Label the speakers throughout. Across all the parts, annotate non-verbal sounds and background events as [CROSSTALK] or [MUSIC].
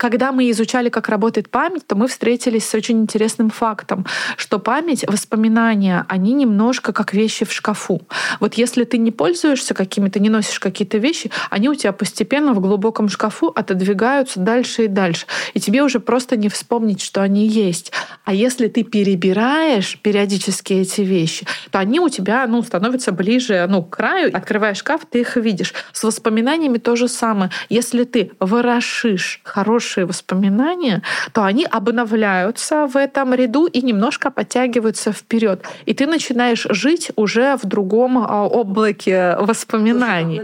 Speaker 1: когда мы изучали, как работает память, то мы встретились с очень интересным фактом, что память, воспоминания, они немножко как вещи в шкафу. Вот если ты не пользуешься какими-то, не носишь какие-то вещи, они у тебя постепенно в глубоком шкафу отодвигаются дальше и дальше. И тебе уже просто не вспомнить, что они есть. А если ты перебираешь периодически эти вещи, то они у тебя ну, становятся ближе ну, к краю. Открываешь шкаф, ты их видишь. С воспоминаниями то же самое. Если ты ворошишь хорошие воспоминания, то они обновляются в этом ряду и немножко подтягиваются вперед. И ты начинаешь жить уже в другом а, облаке воспоминаний.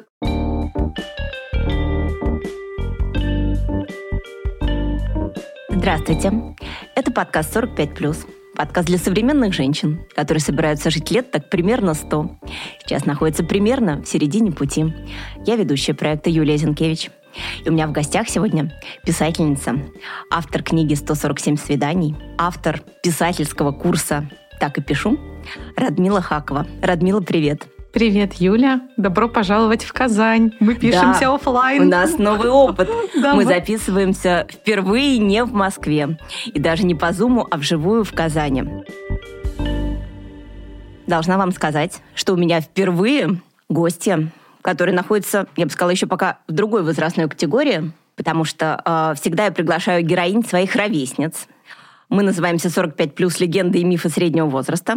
Speaker 2: Здравствуйте. Это подкаст «45+.» подкаст для современных женщин, которые собираются жить лет так примерно 100. Сейчас находится примерно в середине пути. Я ведущая проекта Юлия Зинкевич. И у меня в гостях сегодня писательница, автор книги «147 свиданий», автор писательского курса «Так и пишу» Радмила Хакова. Радмила, привет!
Speaker 1: Привет, Юля. Добро пожаловать в Казань. Мы пишемся да, офлайн.
Speaker 2: У нас новый опыт. [LAUGHS] Мы записываемся впервые не в Москве. И даже не по Зуму, а вживую в Казани. Должна вам сказать, что у меня впервые гости, которые находятся, я бы сказала, еще пока в другой возрастной категории, потому что э, всегда я приглашаю героинь своих ровесниц. Мы называемся 45 плюс легенды и мифы среднего возраста.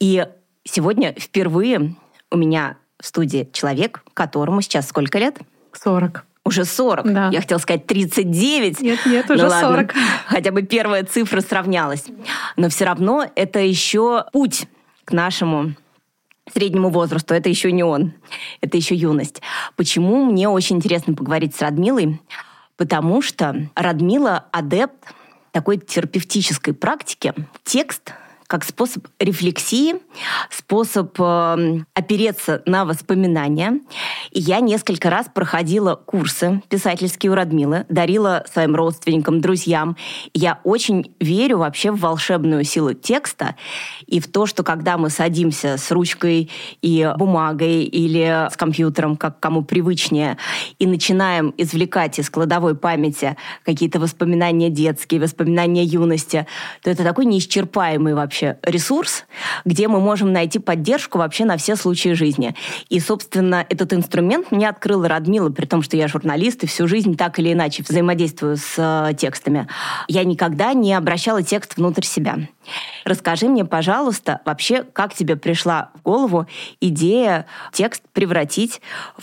Speaker 2: И сегодня впервые у меня в студии человек, которому сейчас сколько лет?
Speaker 1: 40.
Speaker 2: Уже 40. Да. Я хотела сказать 39.
Speaker 1: Нет, нет, уже ну, ладно. 40.
Speaker 2: Хотя бы первая цифра сравнялась. Но все равно это еще путь к нашему среднему возрасту. Это еще не он. Это еще юность. Почему мне очень интересно поговорить с Радмилой? Потому что Радмила адепт такой терапевтической практики. Текст как способ рефлексии, способ э, опереться на воспоминания. И я несколько раз проходила курсы писательские у Радмилы, дарила своим родственникам, друзьям. я очень верю вообще в волшебную силу текста и в то, что когда мы садимся с ручкой и бумагой или с компьютером, как кому привычнее, и начинаем извлекать из кладовой памяти какие-то воспоминания детские, воспоминания юности, то это такой неисчерпаемый вообще вообще ресурс, где мы можем найти поддержку вообще на все случаи жизни. И, собственно, этот инструмент мне открыла Радмила, при том, что я журналист и всю жизнь так или иначе взаимодействую с э, текстами. Я никогда не обращала текст внутрь себя. Расскажи мне, пожалуйста, вообще, как тебе пришла в голову идея текст превратить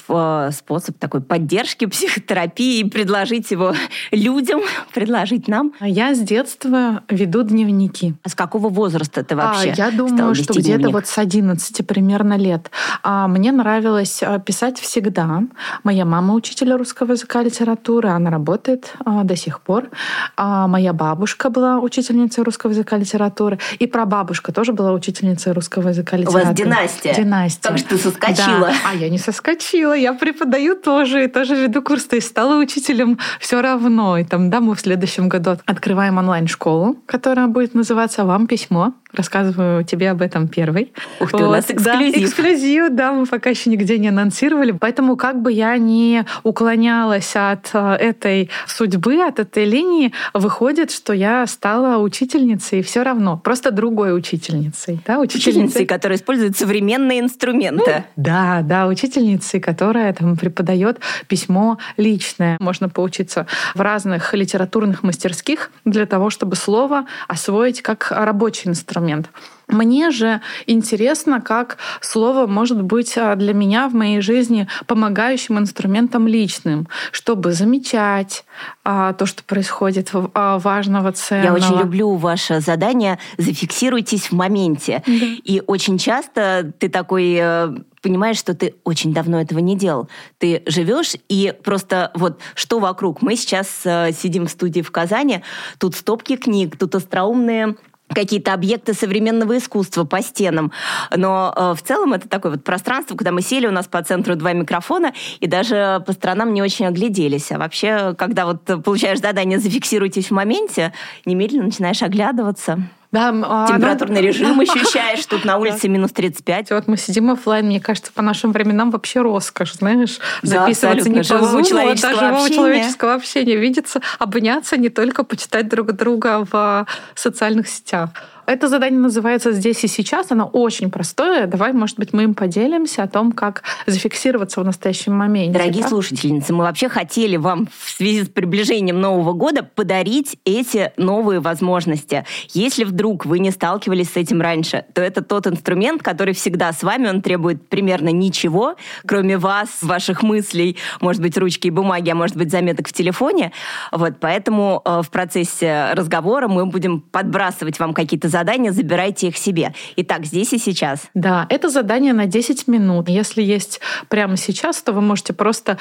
Speaker 2: в э, способ такой поддержки, [LAUGHS] психотерапии и предложить его людям, [LAUGHS] предложить нам?
Speaker 1: Я с детства веду дневники.
Speaker 2: А с какого возраста ты вообще
Speaker 1: а, Я думаю, что где-то вот с 11 примерно лет. А мне нравилось э, писать всегда. Моя мама учитель русского языка и литературы, она работает а, до сих пор. А моя бабушка была учительницей русского языка и литературы литературы. И прабабушка тоже была учительницей русского языка и литературы.
Speaker 2: У вас династия.
Speaker 1: Династия.
Speaker 2: Как же ты соскочила?
Speaker 1: Да. А я не соскочила, я преподаю тоже, и тоже веду курс, то есть стала учителем все равно. И там, да, мы в следующем году открываем онлайн-школу, которая будет называться «Вам письмо». now. Рассказываю тебе об этом первый.
Speaker 2: Ух ты, вот, у нас эксклюзив.
Speaker 1: Да, эксклюзив, да, мы пока еще нигде не анонсировали. Поэтому как бы я не уклонялась от э, этой судьбы, от этой линии, выходит, что я стала учительницей все равно, просто другой учительницей. Да,
Speaker 2: учительницей, учительницей которая использует современные инструменты.
Speaker 1: Ну, да, да, учительницей, которая там преподает письмо личное. Можно поучиться в разных литературных мастерских для того, чтобы слово освоить как рабочий инструмент инструмент. Мне же интересно, как слово может быть а, для меня в моей жизни помогающим инструментом личным, чтобы замечать а, то, что происходит а, важного, ценного.
Speaker 2: Я очень люблю ваше задание «Зафиксируйтесь в моменте». Да. И очень часто ты такой э, понимаешь, что ты очень давно этого не делал. Ты живешь и просто вот что вокруг. Мы сейчас э, сидим в студии в Казани, тут стопки книг, тут остроумные какие-то объекты современного искусства по стенам. Но э, в целом это такое вот пространство, куда мы сели, у нас по центру два микрофона, и даже по сторонам не очень огляделись. А вообще, когда вот получаешь задание «зафиксируйтесь в моменте», немедленно начинаешь оглядываться. Да, а, Температурный ну, режим [LAUGHS] ощущаешь, тут на улице минус 35.
Speaker 1: Вот мы сидим офлайн, мне кажется, по нашим временам вообще роскошь, знаешь, записываться не по
Speaker 2: живого
Speaker 1: Zoom,
Speaker 2: человеческого,
Speaker 1: а
Speaker 2: общения.
Speaker 1: человеческого общения, видеться, обняться, не только почитать друг друга в социальных сетях. Это задание называется «Здесь и сейчас». Оно очень простое. Давай, может быть, мы им поделимся о том, как зафиксироваться в настоящем моменте.
Speaker 2: Дорогие
Speaker 1: да?
Speaker 2: слушательницы, мы вообще хотели вам в связи с приближением Нового года подарить эти новые возможности. Если вдруг вы не сталкивались с этим раньше, то это тот инструмент, который всегда с вами, он требует примерно ничего, кроме вас, ваших мыслей, может быть, ручки и бумаги, а может быть, заметок в телефоне. Вот, поэтому э, в процессе разговора мы будем подбрасывать вам какие-то задания, забирайте их себе. Итак, здесь и сейчас.
Speaker 1: Да, это задание на 10 минут. Если есть прямо сейчас, то вы можете просто,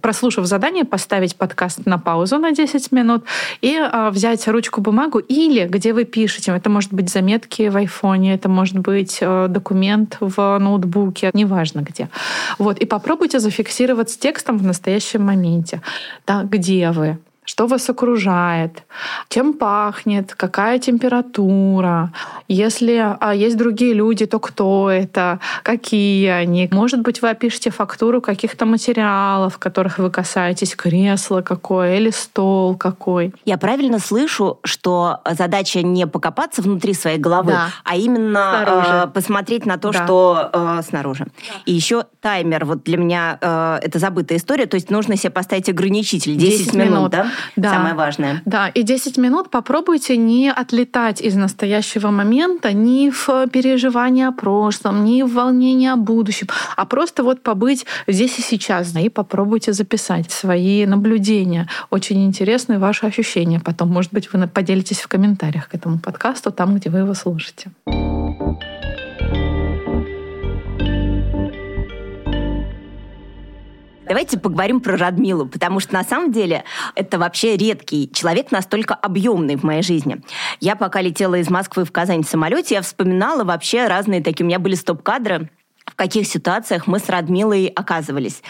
Speaker 1: прослушав задание, поставить подкаст на паузу на 10 минут и а, взять ручку, бумагу или где вы пишете. Это может быть заметки в айфоне, это может быть а, документ в ноутбуке, неважно где. Вот, и попробуйте зафиксировать текстом в настоящем моменте. Да, где вы, что вас окружает, чем пахнет, какая температура. Если а, есть другие люди, то кто это, какие они. Может быть, вы опишете фактуру каких-то материалов, которых вы касаетесь, кресло какое или стол какой.
Speaker 2: Я правильно слышу, что задача не покопаться внутри своей головы, да. а именно э, посмотреть на то, да. что э, снаружи. Да. И еще таймер. Вот для меня э, это забытая история. То есть нужно себе поставить ограничитель 10, 10 минут, минут, да?
Speaker 1: Да.
Speaker 2: Самое важное.
Speaker 1: Да, и 10 минут попробуйте не отлетать из настоящего момента ни в переживании о прошлом, ни в волнении о будущем, а просто вот побыть здесь и сейчас, и попробуйте записать свои наблюдения. Очень интересные ваши ощущения. Потом, может быть, вы поделитесь в комментариях к этому подкасту, там, где вы его слушаете.
Speaker 2: Давайте поговорим про Радмилу, потому что на самом деле это вообще редкий человек, настолько объемный в моей жизни. Я пока летела из Москвы в Казань в самолете, я вспоминала вообще разные такие, у меня были стоп-кадры, в каких ситуациях мы с Радмилой оказывались.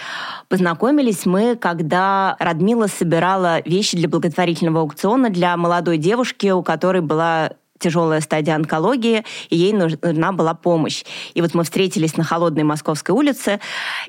Speaker 2: Познакомились мы, когда Радмила собирала вещи для благотворительного аукциона для молодой девушки, у которой была тяжелая стадия онкологии, и ей нужна была помощь. И вот мы встретились на холодной Московской улице,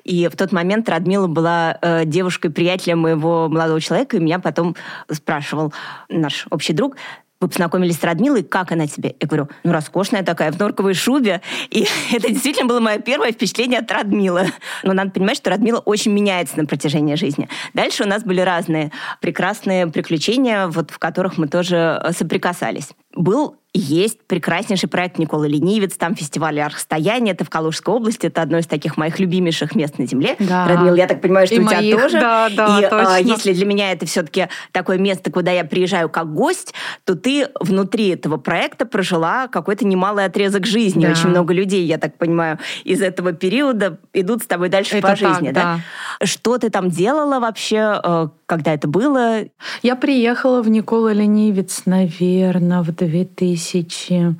Speaker 2: и в тот момент Радмила была э, девушкой-приятелем моего молодого человека, и меня потом спрашивал наш общий друг, вы познакомились с Радмилой, как она тебе? Я говорю, ну, роскошная такая, в норковой шубе. И [LAUGHS] это действительно было мое первое впечатление от Радмилы. Но надо понимать, что Радмила очень меняется на протяжении жизни. Дальше у нас были разные прекрасные приключения, вот, в которых мы тоже э, соприкасались. Был есть прекраснейший проект Николы Ленивец, там фестиваль «Архстояние», это в Калужской области, это одно из таких моих любимейших мест на Земле. Да. Радмил, я так понимаю, что и у моих, тебя тоже.
Speaker 1: Да, да,
Speaker 2: и
Speaker 1: а, точно.
Speaker 2: Если для меня это все-таки такое место, куда я приезжаю как гость, то ты внутри этого проекта прожила какой-то немалый отрезок жизни. Да. Очень много людей, я так понимаю, из этого периода идут с тобой дальше это по так, жизни. Да? Да? Что ты там делала вообще, э, когда это было?
Speaker 1: Я приехала в Никола Ленивец, наверное, в 2000 тысячи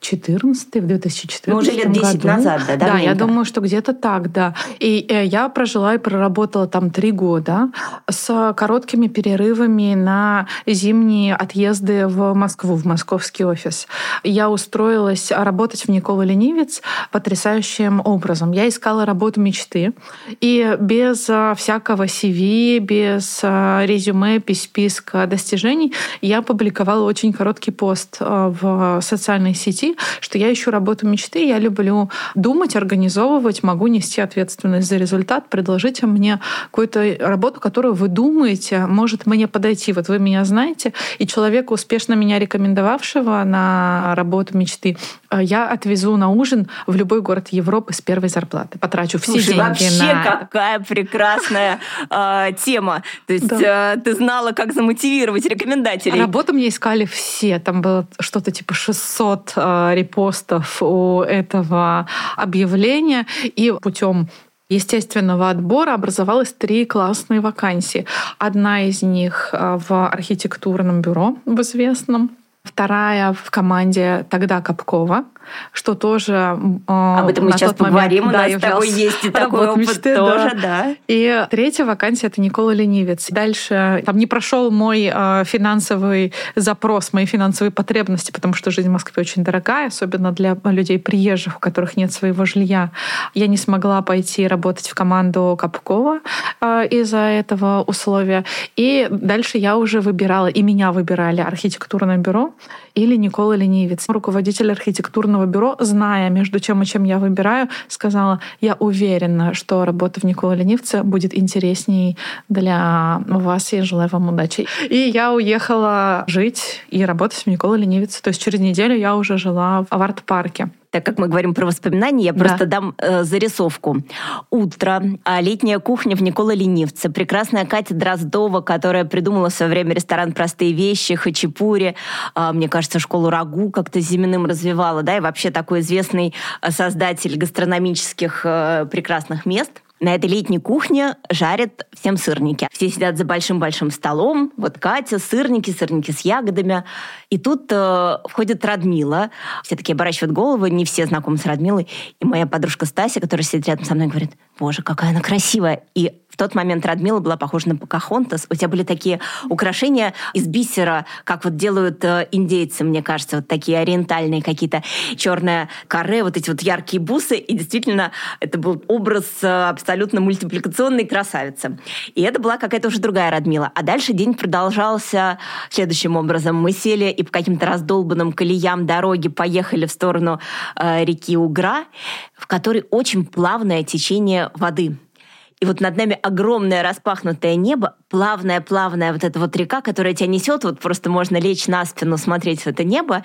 Speaker 1: 2014, в 2014 ну,
Speaker 2: уже лет 10
Speaker 1: году.
Speaker 2: назад, да?
Speaker 1: Да, я думаю, что где-то так, да. И э, я прожила и проработала там три года с короткими перерывами на зимние отъезды в Москву, в московский офис. Я устроилась работать в Никола Ленивец потрясающим образом. Я искала работу мечты, и без э, всякого CV, без э, резюме, списка достижений я публиковала очень короткий пост в социальной сети, что я ищу работу мечты, я люблю думать, организовывать, могу нести ответственность за результат, предложите мне какую-то работу, которую вы думаете, может мне подойти. Вот вы меня знаете, и человека, успешно меня рекомендовавшего на работу мечты, я отвезу на ужин в любой город Европы с первой зарплаты. Потрачу все
Speaker 2: Слушай,
Speaker 1: деньги
Speaker 2: вообще
Speaker 1: на
Speaker 2: какая прекрасная э, [LAUGHS] тема. То есть да. э, ты знала, как замотивировать рекомендателей.
Speaker 1: Работу мне искали все. Там было что-то типа 600 э, репостов у этого объявления, и путем естественного отбора образовалось три классные вакансии. Одна из них э, в архитектурном бюро в известном, вторая в команде тогда Капкова — что тоже...
Speaker 2: Об этом мы сейчас поговорим. Момент, у нас да, с тобой есть и такой опыт мечты, тоже, да. да.
Speaker 1: И третья вакансия — это Никола Ленивец. Дальше там не прошел мой э, финансовый запрос, мои финансовые потребности, потому что жизнь в Москве очень дорогая, особенно для людей приезжих, у которых нет своего жилья. Я не смогла пойти работать в команду Капкова э, из-за этого условия. И дальше я уже выбирала, и меня выбирали архитектурное бюро или Никола Ленивец. Руководитель архитектурного бюро, зная, между чем и чем я выбираю, сказала, я уверена, что работа в Никола Ленивце будет интересней для вас, и желаю вам удачи. И я уехала жить и работать в Никола Ленивце. То есть через неделю я уже жила в арт-парке
Speaker 2: так как мы говорим про воспоминания, я да. просто дам э, зарисовку. Утро, а летняя кухня в Никола Ленивце, прекрасная Катя Дроздова, которая придумала в свое время ресторан «Простые вещи», хачапури, э, мне кажется, школу рагу как-то зименным развивала, да, и вообще такой известный э, создатель гастрономических э, прекрасных мест – на этой летней кухне жарят всем сырники. Все сидят за большим-большим столом. Вот Катя, сырники, сырники с ягодами. И тут э, входит Радмила. Все такие оборачивают головы, не все знакомы с Радмилой. И моя подружка Стася, которая сидит рядом со мной, говорит, боже, какая она красивая. И тот момент Радмила была похожа на Покахонтас. У тебя были такие украшения из бисера, как вот делают э, индейцы, мне кажется, вот такие ориентальные какие-то черное каре, вот эти вот яркие бусы. И действительно, это был образ э, абсолютно мультипликационной красавицы. И это была какая-то уже другая Радмила. А дальше день продолжался следующим образом. Мы сели и по каким-то раздолбанным колеям дороги поехали в сторону э, реки Угра, в которой очень плавное течение воды. И вот над нами огромное распахнутое небо, плавная-плавная вот эта вот река, которая тебя несет, вот просто можно лечь на спину, смотреть в это небо,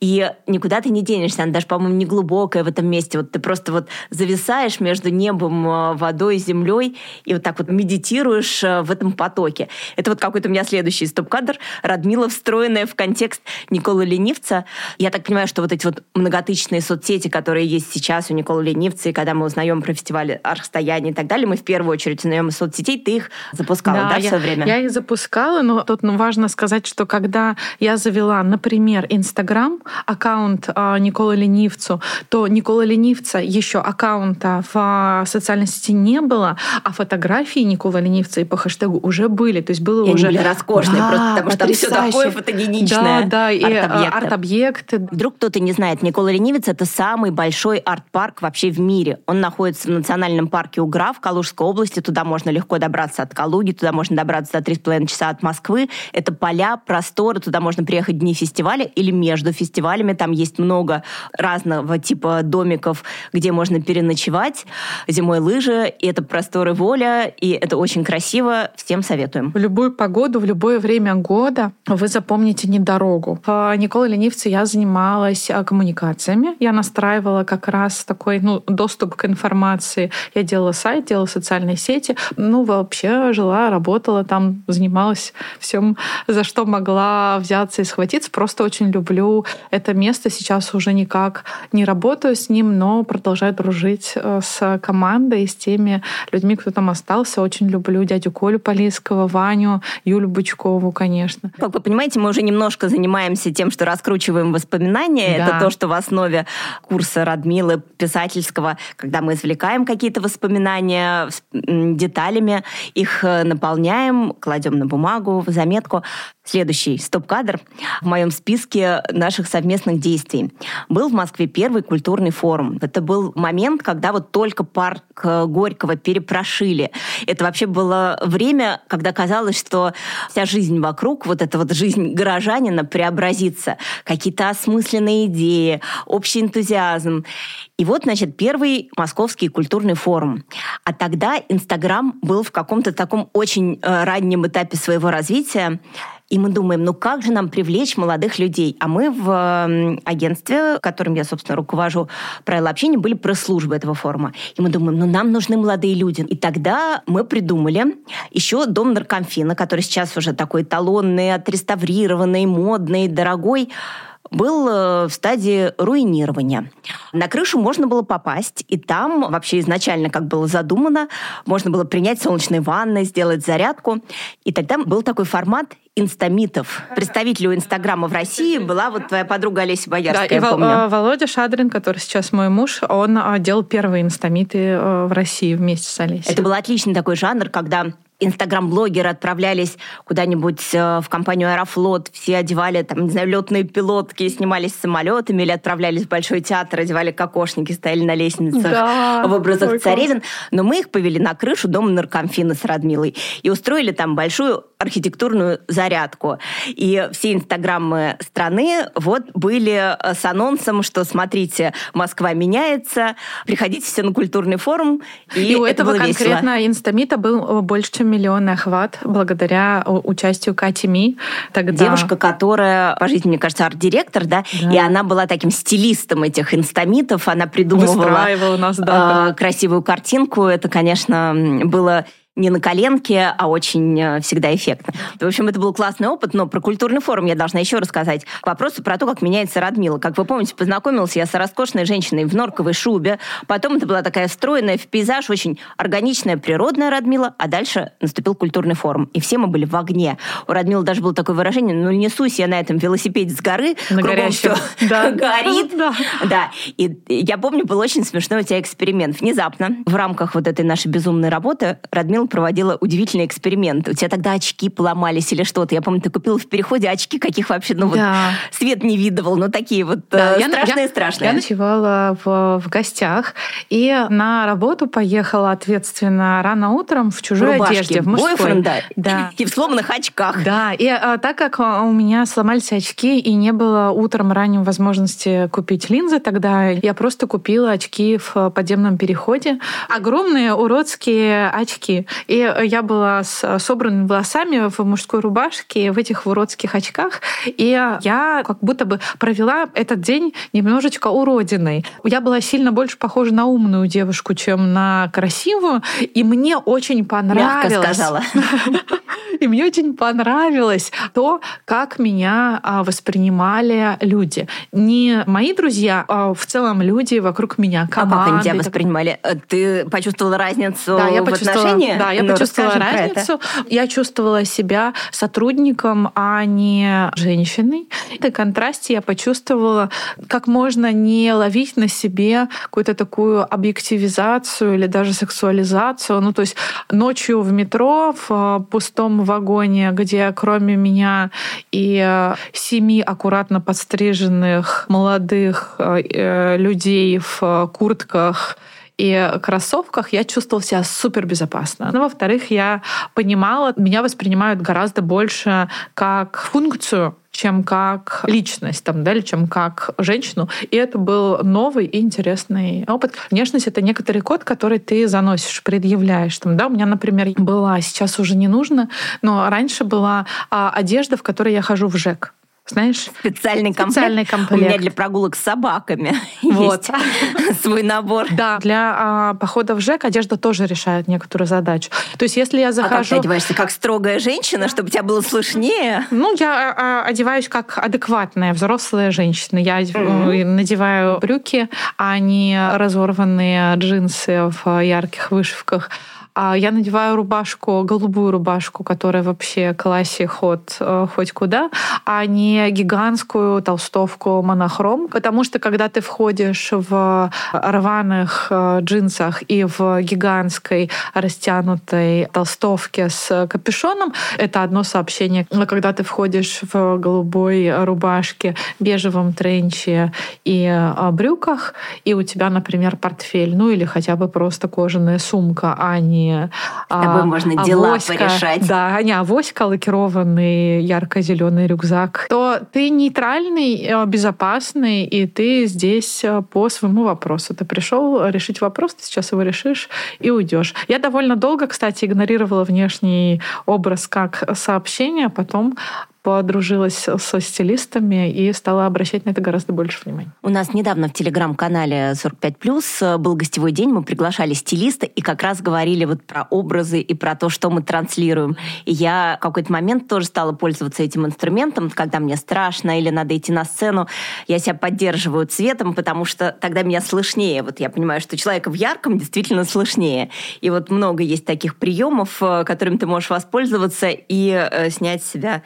Speaker 2: и никуда ты не денешься. Она даже, по-моему, не глубокая в этом месте. Вот ты просто вот зависаешь между небом, э, водой, землей, и вот так вот медитируешь э, в этом потоке. Это вот какой-то у меня следующий стоп-кадр. Радмила, встроенная в контекст Николы Ленивца. Я так понимаю, что вот эти вот многотысячные соцсети, которые есть сейчас у Николы Ленивца, и когда мы узнаем про фестиваль архстояния и так далее, мы в первую очередь узнаем из соцсетей, ты их запускала, да, да я, все время?
Speaker 1: Я их запускала, но тут ну, важно сказать, что когда я завела, например, Инстаграм, аккаунт э, Николы Ленивцу, то Никола Ленивца еще аккаунта в э, социальной сети не было, а фотографии Никола Ленивца и по хэштегу уже были. То есть было
Speaker 2: и
Speaker 1: уже...
Speaker 2: Они были роскошные, да, просто потому что там все такое фотогеничное.
Speaker 1: Да, да, и э, арт-объекты.
Speaker 2: Арт Вдруг кто-то не знает, Никола Ленивец — это самый большой арт-парк вообще в мире. Он находится в национальном парке Угра в Калужской области. Туда можно легко добраться от Калуги, туда можно добраться за 3,5 часа от Москвы. Это поля, просторы, туда можно приехать дни фестиваля или между фестивалями. Там есть много разного типа домиков, где можно переночевать. Зимой лыжи, и это просторы воля, и это очень красиво. Всем советуем.
Speaker 1: В любую погоду, в любое время года вы запомните не дорогу. В Николе Ленивце я занималась а, коммуникациями. Я настраивала как раз такой ну, доступ к информации. Я делала сайт, делала социальные сети. Ну, вообще жила, работала там, занималась всем, за что могла взяться и схватиться. Просто очень люблю это место. Сейчас уже никак не работаю с ним, но продолжаю дружить э, с командой, с теми людьми, кто там остался. Очень люблю дядю Колю Полинского, Ваню, Юлю Бучкову, конечно.
Speaker 2: Как вы понимаете, мы уже немножко занимаемся тем, что раскручиваем воспоминания. Да. Это то, что в основе курса Радмилы писательского, когда мы извлекаем какие-то воспоминания, деталями, их э, наполняем, кладем на бумагу, в заметку. Следующий стоп-кадр в моем списке наших совместных действий. Был в Москве первый культурный форум. Это был момент, когда вот только парк э, Горького перепрошили. Это вообще было время, когда казалось, что вся жизнь вокруг, вот эта вот жизнь горожанина преобразится. Какие-то осмысленные идеи, общий энтузиазм. И вот, значит, первый московский культурный форум. А тогда Инстаграм был в каком-то таком очень э, раннем этапе своего развития. И мы думаем, ну как же нам привлечь молодых людей? А мы в агентстве, которым я, собственно, руковожу правила общения, были пресс-службы этого форума. И мы думаем, ну нам нужны молодые люди. И тогда мы придумали еще дом наркомфина, который сейчас уже такой эталонный, отреставрированный, модный, дорогой был э, в стадии руинирования. На крышу можно было попасть, и там вообще изначально, как было задумано, можно было принять солнечные ванны, сделать зарядку. И тогда был такой формат инстамитов. Представителю Инстаграма в России была вот твоя подруга Олеся Боярская,
Speaker 1: да,
Speaker 2: я
Speaker 1: и
Speaker 2: помню.
Speaker 1: Э, Володя Шадрин, который сейчас мой муж, он э, делал первые инстамиты в России вместе с Олесей.
Speaker 2: Это был отличный такой жанр, когда инстаграм-блогеры отправлялись куда-нибудь э, в компанию Аэрофлот, все одевали, там, не знаю, летные пилотки, снимались самолетами или отправлялись в Большой театр, одевали кокошники, стояли на лестницах да, в образах царевин. Но мы их повели на крышу дома наркомфина с Радмилой и устроили там большую архитектурную зарядку. И все инстаграмы страны вот были э, с анонсом, что смотрите, Москва меняется, приходите все на культурный форум. И,
Speaker 1: и у
Speaker 2: это
Speaker 1: этого конкретно
Speaker 2: весело.
Speaker 1: инстамита был э, больше, чем миллионный охват благодаря участию Кати Ми.
Speaker 2: Тогда... Девушка, которая по жизни, мне кажется, арт-директор, да? да, и она была таким стилистом этих инстамитов, она придумывала
Speaker 1: нас, да.
Speaker 2: э, красивую картинку. Это, конечно, было не на коленке, а очень э, всегда эффектно. В общем, это был классный опыт, но про культурный форум я должна еще рассказать. К вопросу про то, как меняется Радмила. Как вы помните, познакомилась я с роскошной женщиной в норковой шубе, потом это была такая встроенная в пейзаж, очень органичная, природная Радмила, а дальше наступил культурный форум. И все мы были в огне. У Радмилы даже было такое выражение, ну несусь я на этом велосипеде с горы,
Speaker 1: на кругом все [LAUGHS] да.
Speaker 2: горит.
Speaker 1: Да.
Speaker 2: да. И я помню, был очень смешной у тебя эксперимент. Внезапно, в рамках вот этой нашей безумной работы, Радмила проводила удивительный эксперимент. У тебя тогда очки поломались или что-то. Я помню, ты купила в переходе очки, каких вообще, ну да. вот свет не видывал, но такие вот да, э, страшные-страшные.
Speaker 1: Я, я ночевала в, в гостях и на работу поехала ответственно рано утром в чужой
Speaker 2: в рубашке,
Speaker 1: одежде, в
Speaker 2: мужской. Бойфренда,
Speaker 1: да. [LAUGHS]
Speaker 2: и в сломанных очках.
Speaker 1: Да, и а, так как у меня сломались очки и не было утром ранним возможности купить линзы тогда, я просто купила очки в подземном переходе. Огромные уродские очки. И я была с собранными волосами в мужской рубашке, в этих уродских очках. И я как будто бы провела этот день немножечко уродиной. Я была сильно больше похожа на умную девушку, чем на красивую. И мне очень понравилось.
Speaker 2: Мягко сказала. [LAUGHS]
Speaker 1: И мне очень понравилось то, как меня а, воспринимали люди. Не мои друзья, а в целом люди вокруг меня, команды.
Speaker 2: А как они тебя воспринимали? Э, ты почувствовала разницу
Speaker 1: да, я
Speaker 2: в отношении?
Speaker 1: Да, я ну, почувствовала разницу. Я чувствовала себя сотрудником, а не женщиной. В контрасте я почувствовала, как можно не ловить на себе какую-то такую объективизацию или даже сексуализацию. Ну, то есть ночью в метро, в пустом вагоне, где кроме меня и э, семи аккуратно подстриженных молодых э, людей в куртках и кроссовках я чувствовала себя супер безопасно. Но, во-вторых, я понимала, меня воспринимают гораздо больше как функцию, чем как личность, там, да, или чем как женщину. И это был новый и интересный опыт. Внешность — это некоторый код, который ты заносишь, предъявляешь. Там, да, у меня, например, была, сейчас уже не нужно, но раньше была а, одежда, в которой я хожу в ЖЭК знаешь?
Speaker 2: Специальный комплект.
Speaker 1: Специальный комплект.
Speaker 2: У меня для прогулок с собаками [LAUGHS] вот. есть [LAUGHS] свой набор.
Speaker 1: Да, для а, похода в ЖЭК одежда тоже решает некоторую задачу. То есть если я захожу... А как
Speaker 2: ты одеваешься? Как строгая женщина, чтобы тебя было слышнее?
Speaker 1: Ну, я а, одеваюсь как адекватная взрослая женщина. Я mm-hmm. надеваю брюки, а не разорванные джинсы в ярких вышивках. А я надеваю рубашку, голубую рубашку, которая вообще классе ход э, хоть куда, а не гигантскую толстовку монохром. Потому что когда ты входишь в рваных э, джинсах и в гигантской растянутой толстовке с капюшоном, это одно сообщение. Но когда ты входишь в голубой рубашке, бежевом тренче и э, брюках, и у тебя, например, портфель, ну или хотя бы просто кожаная сумка, а не не
Speaker 2: С тобой а, можно дела авоська, порешать.
Speaker 1: Да, не авоська, лакированный ярко-зеленый рюкзак, то ты нейтральный, э, безопасный, и ты здесь э, по своему вопросу. Ты пришел решить вопрос, ты сейчас его решишь и уйдешь. Я довольно долго, кстати, игнорировала внешний образ как сообщение, а потом подружилась со стилистами и стала обращать на это гораздо больше внимания.
Speaker 2: У нас недавно в телеграм-канале 45+, был гостевой день, мы приглашали стилиста и как раз говорили вот про образы и про то, что мы транслируем. И я в какой-то момент тоже стала пользоваться этим инструментом, когда мне страшно или надо идти на сцену, я себя поддерживаю цветом, потому что тогда меня слышнее. Вот я понимаю, что человека в ярком действительно слышнее. И вот много есть таких приемов, э, которым ты можешь воспользоваться и э, снять с себя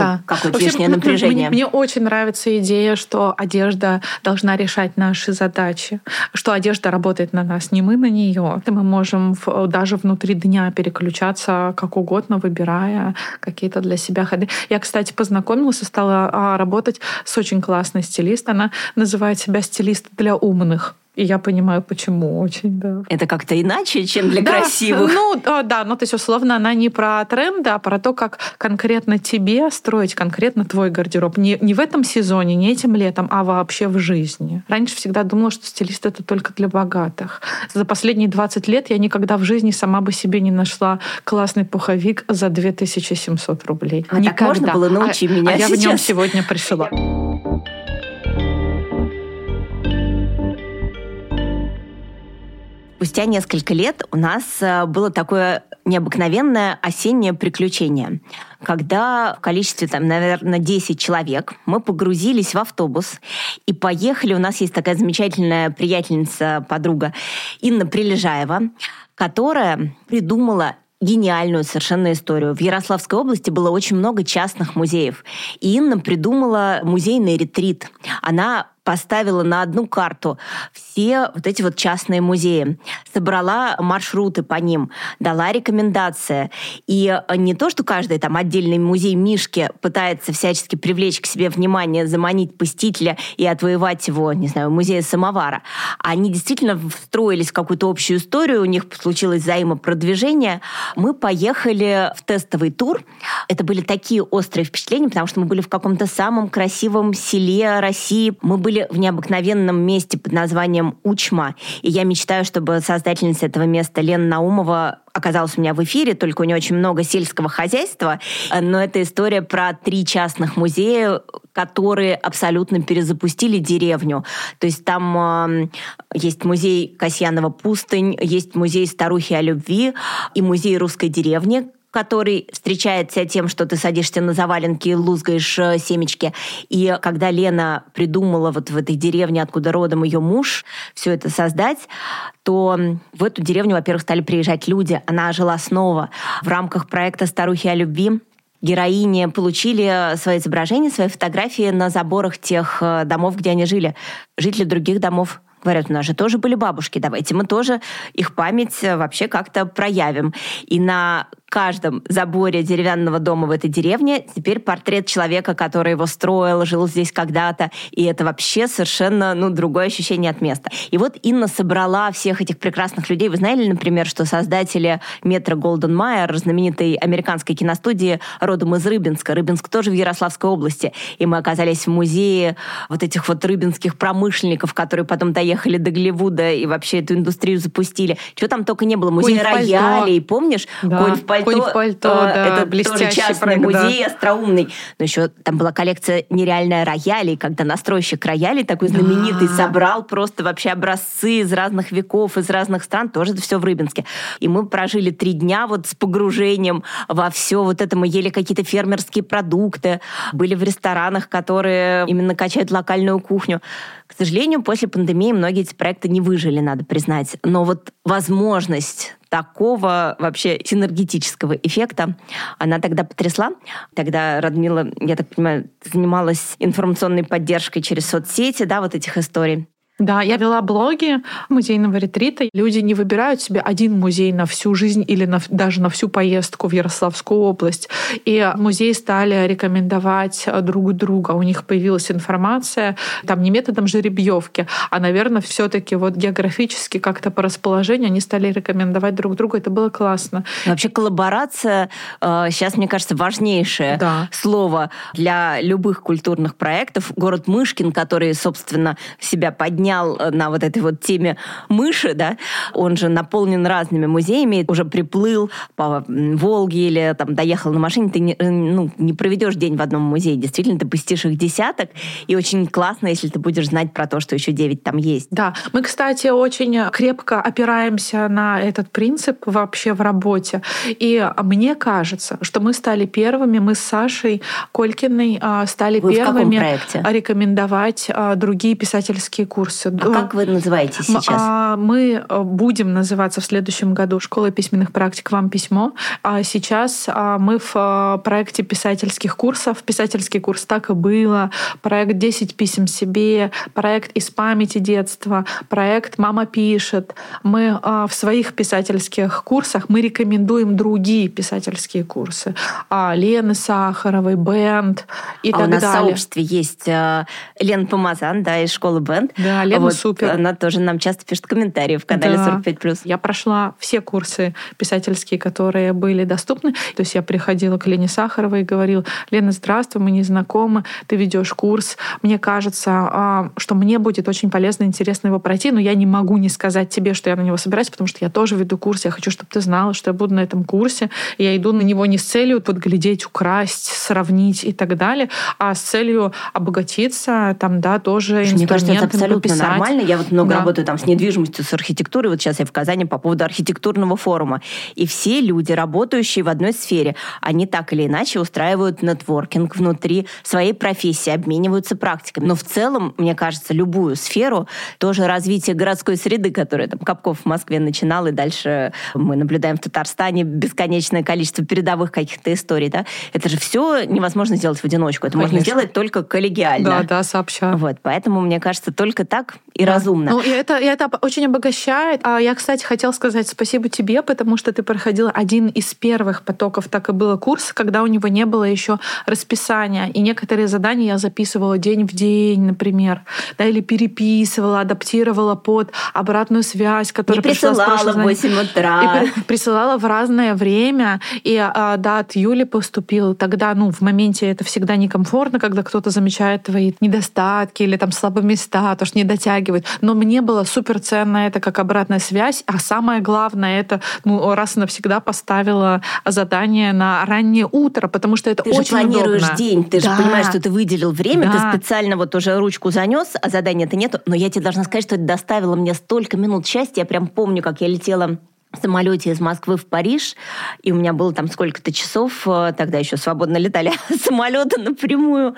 Speaker 2: ну, да. какое-то лишнее напряжение.
Speaker 1: Мне, мне очень нравится идея, что одежда должна решать наши задачи, что одежда работает на нас, не мы на нее. Мы можем в, даже внутри дня переключаться как угодно, выбирая какие-то для себя ходы. Я, кстати, познакомилась и стала а, работать с очень классной стилист. Она называет себя стилист для умных. И я понимаю, почему очень, да.
Speaker 2: Это как-то иначе, чем для да, красивых.
Speaker 1: Ну, да, ну, то есть, условно, она не про тренды, а про то, как конкретно тебе строить конкретно твой гардероб. Не, не в этом сезоне, не этим летом, а вообще в жизни. Раньше всегда думала, что стилист — это только для богатых. За последние 20 лет я никогда в жизни сама бы себе не нашла классный пуховик за 2700 рублей.
Speaker 2: А никогда. так можно было научить
Speaker 1: а,
Speaker 2: меня
Speaker 1: а
Speaker 2: сейчас?
Speaker 1: я в нем сегодня пришла.
Speaker 2: Спустя несколько лет у нас э, было такое необыкновенное осеннее приключение, когда в количестве, там, наверное, 10 человек мы погрузились в автобус и поехали. У нас есть такая замечательная приятельница, подруга Инна Прилежаева, которая придумала гениальную совершенно историю. В Ярославской области было очень много частных музеев. И Инна придумала музейный ретрит. Она поставила на одну карту все вот эти вот частные музеи, собрала маршруты по ним, дала рекомендации. И не то, что каждый там отдельный музей Мишки пытается всячески привлечь к себе внимание, заманить посетителя и отвоевать его, не знаю, музея самовара. Они действительно встроились в какую-то общую историю, у них случилось взаимопродвижение. Мы поехали в тестовый тур. Это были такие острые впечатления, потому что мы были в каком-то самом красивом селе России. Мы были были в необыкновенном месте под названием Учма. И я мечтаю, чтобы создательница этого места Лена Наумова оказалась у меня в эфире, только у нее очень много сельского хозяйства. Но это история про три частных музея, которые абсолютно перезапустили деревню. То есть там э, есть музей Касьянова пустынь, есть музей старухи о любви и музей русской деревни, который встречается тем, что ты садишься на заваленки и лузгаешь э, семечки. И когда Лена придумала вот в этой деревне, откуда родом ее муж, все это создать, то в эту деревню, во-первых, стали приезжать люди. Она жила снова в рамках проекта «Старухи о любви» героини получили свои изображения, свои фотографии на заборах тех э, домов, где они жили. Жители других домов Говорят, у нас же тоже были бабушки, давайте мы тоже их память э, вообще как-то проявим. И на каждом заборе деревянного дома в этой деревне теперь портрет человека, который его строил, жил здесь когда-то. И это вообще совершенно ну, другое ощущение от места. И вот Инна собрала всех этих прекрасных людей. Вы знали, например, что создатели метро Голден Майер, знаменитой американской киностудии, родом из Рыбинска. Рыбинск тоже в Ярославской области. И мы оказались в музее вот этих вот рыбинских промышленников, которые потом доехали до Голливуда и вообще эту индустрию запустили. Чего там только не было. Музей роялей, помнишь?
Speaker 1: Да. В пальто
Speaker 2: пальто. Конь в пальто,
Speaker 1: э, да, это блестящий
Speaker 2: тоже частный
Speaker 1: проект,
Speaker 2: музей, остроумный. Но еще там была коллекция нереальная роялей, когда настройщик роялей такой знаменитый да. собрал просто вообще образцы из разных веков, из разных стран, тоже это все в Рыбинске. И мы прожили три дня вот с погружением во все вот это. Мы ели какие-то фермерские продукты, были в ресторанах, которые именно качают локальную кухню. К сожалению, после пандемии многие эти проекты не выжили, надо признать. Но вот возможность такого вообще синергетического эффекта она тогда потрясла. Тогда Радмила, я так понимаю, занималась информационной поддержкой через соцсети, да, вот этих историй.
Speaker 1: Да, я вела блоги музейного ретрита. Люди не выбирают себе один музей на всю жизнь или на, даже на всю поездку в Ярославскую область. И музеи стали рекомендовать друг друга. У них появилась информация, там не методом жеребьевки, а, наверное, все таки вот географически как-то по расположению они стали рекомендовать друг другу. Это было классно.
Speaker 2: Вообще коллаборация э, сейчас, мне кажется, важнейшее да. слово для любых культурных проектов. Город Мышкин, который, собственно, себя поднял поднял э, на вот этой вот теме мыши, да, он же наполнен разными музеями, уже приплыл по Волге или там доехал на машине, ты не, э, ну, не проведешь день в одном музее. Действительно, ты посетишь их десяток, и очень классно, если ты будешь знать про то, что еще девять там есть.
Speaker 1: Да, мы, кстати, очень крепко опираемся на этот принцип вообще в работе. И мне кажется, что мы стали первыми, мы с Сашей Колькиной а, стали
Speaker 2: Вы
Speaker 1: первыми
Speaker 2: рекомендовать
Speaker 1: а, другие писательские курсы. А
Speaker 2: как вы называетесь сейчас?
Speaker 1: Мы будем называться в следующем году «Школа письменных практик. Вам письмо». А сейчас мы в проекте писательских курсов. Писательский курс «Так и было», проект «10 писем себе», проект «Из памяти детства», проект «Мама пишет». Мы в своих писательских курсах мы рекомендуем другие писательские курсы. Лены Сахаровой, Бенд и
Speaker 2: а
Speaker 1: так
Speaker 2: у нас
Speaker 1: далее.
Speaker 2: в сообществе есть э, Лена Помазан, да, из школы Бенд.
Speaker 1: Да, Лена вот, супер.
Speaker 2: Она тоже нам часто пишет комментарии в канале да. 45+.
Speaker 1: Я прошла все курсы писательские, которые были доступны. То есть я приходила к Лене Сахаровой и говорила, Лена, здравствуй, мы не знакомы, ты ведешь курс. Мне кажется, а, что мне будет очень полезно и интересно его пройти, но я не могу не сказать тебе, что я на него собираюсь, потому что я тоже веду курс, я хочу, чтобы ты знала, что я буду на этом курсе. Я иду на него не с целью подглядеть, украсть, сравнить и так далее, а с целью обогатиться, там, да, тоже
Speaker 2: Мне кажется, это абсолютно
Speaker 1: пописать.
Speaker 2: нормально. Я вот много да. работаю там с недвижимостью, с архитектурой. Вот сейчас я в Казани по поводу архитектурного форума. И все люди, работающие в одной сфере, они так или иначе устраивают нетворкинг внутри своей профессии, обмениваются практиками. Но в целом, мне кажется, любую сферу, тоже развитие городской среды, которая там Капков в Москве начинал, и дальше мы наблюдаем в Татарстане бесконечное количество передовых каких-то историй, да, это же все невозможно сделать в одиночку. Это Конечно. можно сделать только коллегиально.
Speaker 1: Да, да, сообща.
Speaker 2: Вот, поэтому, мне кажется, только так и да. разумно.
Speaker 1: Ну, и это, и это очень обогащает. А я, кстати, хотела сказать спасибо тебе, потому что ты проходила один из первых потоков, так и было курс, когда у него не было еще расписания. И некоторые задания я записывала день в день, например, да, или переписывала, адаптировала под обратную связь, которая
Speaker 2: не пришла с в 8 утра.
Speaker 1: И присылала в разное время. И а, да, от Юли поступил. Тогда, ну, в моменте это всегда некомфортно, когда кто-то замечает твои недостатки или там слабые места, то, что не дотягивает. Но мне было супер ценно это как обратная связь. А самое главное, это ну, раз и навсегда поставила задание на раннее утро, потому что это
Speaker 2: ты
Speaker 1: очень
Speaker 2: же планируешь
Speaker 1: удобно.
Speaker 2: день, ты
Speaker 1: да.
Speaker 2: же понимаешь, что ты выделил время,
Speaker 1: да.
Speaker 2: ты специально вот уже ручку занес, а задания-то нету. Но я тебе должна сказать, что это доставило мне столько минут счастья. Я прям помню, как я летела самолете из Москвы в Париж, и у меня было там сколько-то часов, э, тогда еще свободно летали [LAUGHS] самолеты напрямую,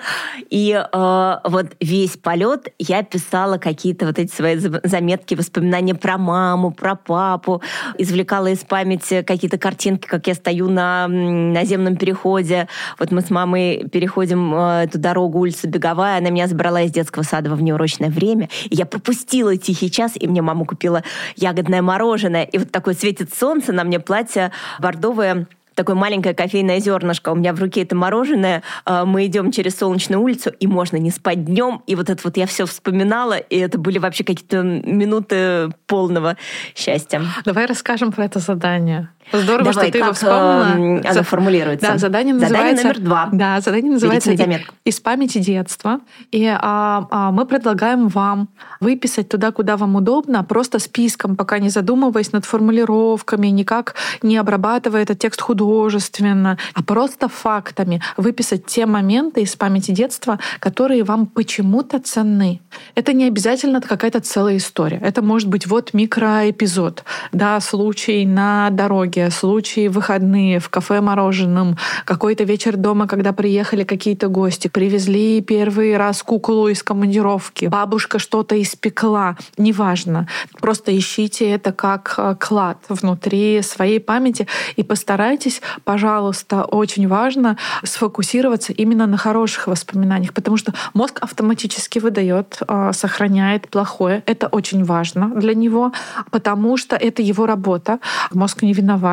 Speaker 2: и э, вот весь полет я писала какие-то вот эти свои заметки, воспоминания про маму, про папу, извлекала из памяти какие-то картинки, как я стою на наземном переходе, вот мы с мамой переходим э, эту дорогу, улица Беговая, она меня забрала из детского сада во внеурочное время, и я пропустила тихий час, и мне мама купила ягодное мороженое, и вот такой светит солнце, на мне платье бордовое такое маленькое кофейное зернышко. У меня в руке это мороженое. А, мы идем через солнечную улицу, и можно не спать днем. И вот это вот я все вспоминала, и это были вообще какие-то минуты полного счастья.
Speaker 1: Давай расскажем про это задание. Здорово,
Speaker 2: Давай,
Speaker 1: что ты
Speaker 2: как,
Speaker 1: его вспомнила.
Speaker 2: Э, оно формулируется.
Speaker 1: Да, задание называется...
Speaker 2: Задание номер два.
Speaker 1: Да, задание называется «Из памяти детства». И а, а, мы предлагаем вам выписать туда, куда вам удобно, просто списком, пока не задумываясь над формулировками, никак не обрабатывая этот текст художественно, а просто фактами выписать те моменты из памяти детства, которые вам почему-то ценны. Это не обязательно какая-то целая история. Это может быть вот микроэпизод, да, случай на дороге, случаи выходные в кафе мороженым, какой-то вечер дома, когда приехали какие-то гости, привезли первый раз куклу из командировки, бабушка что-то испекла, неважно. Просто ищите это как э, клад внутри своей памяти и постарайтесь, пожалуйста, очень важно сфокусироваться именно на хороших воспоминаниях, потому что мозг автоматически выдает, э, сохраняет плохое. Это очень важно для него, потому что это его работа. Мозг не виноват,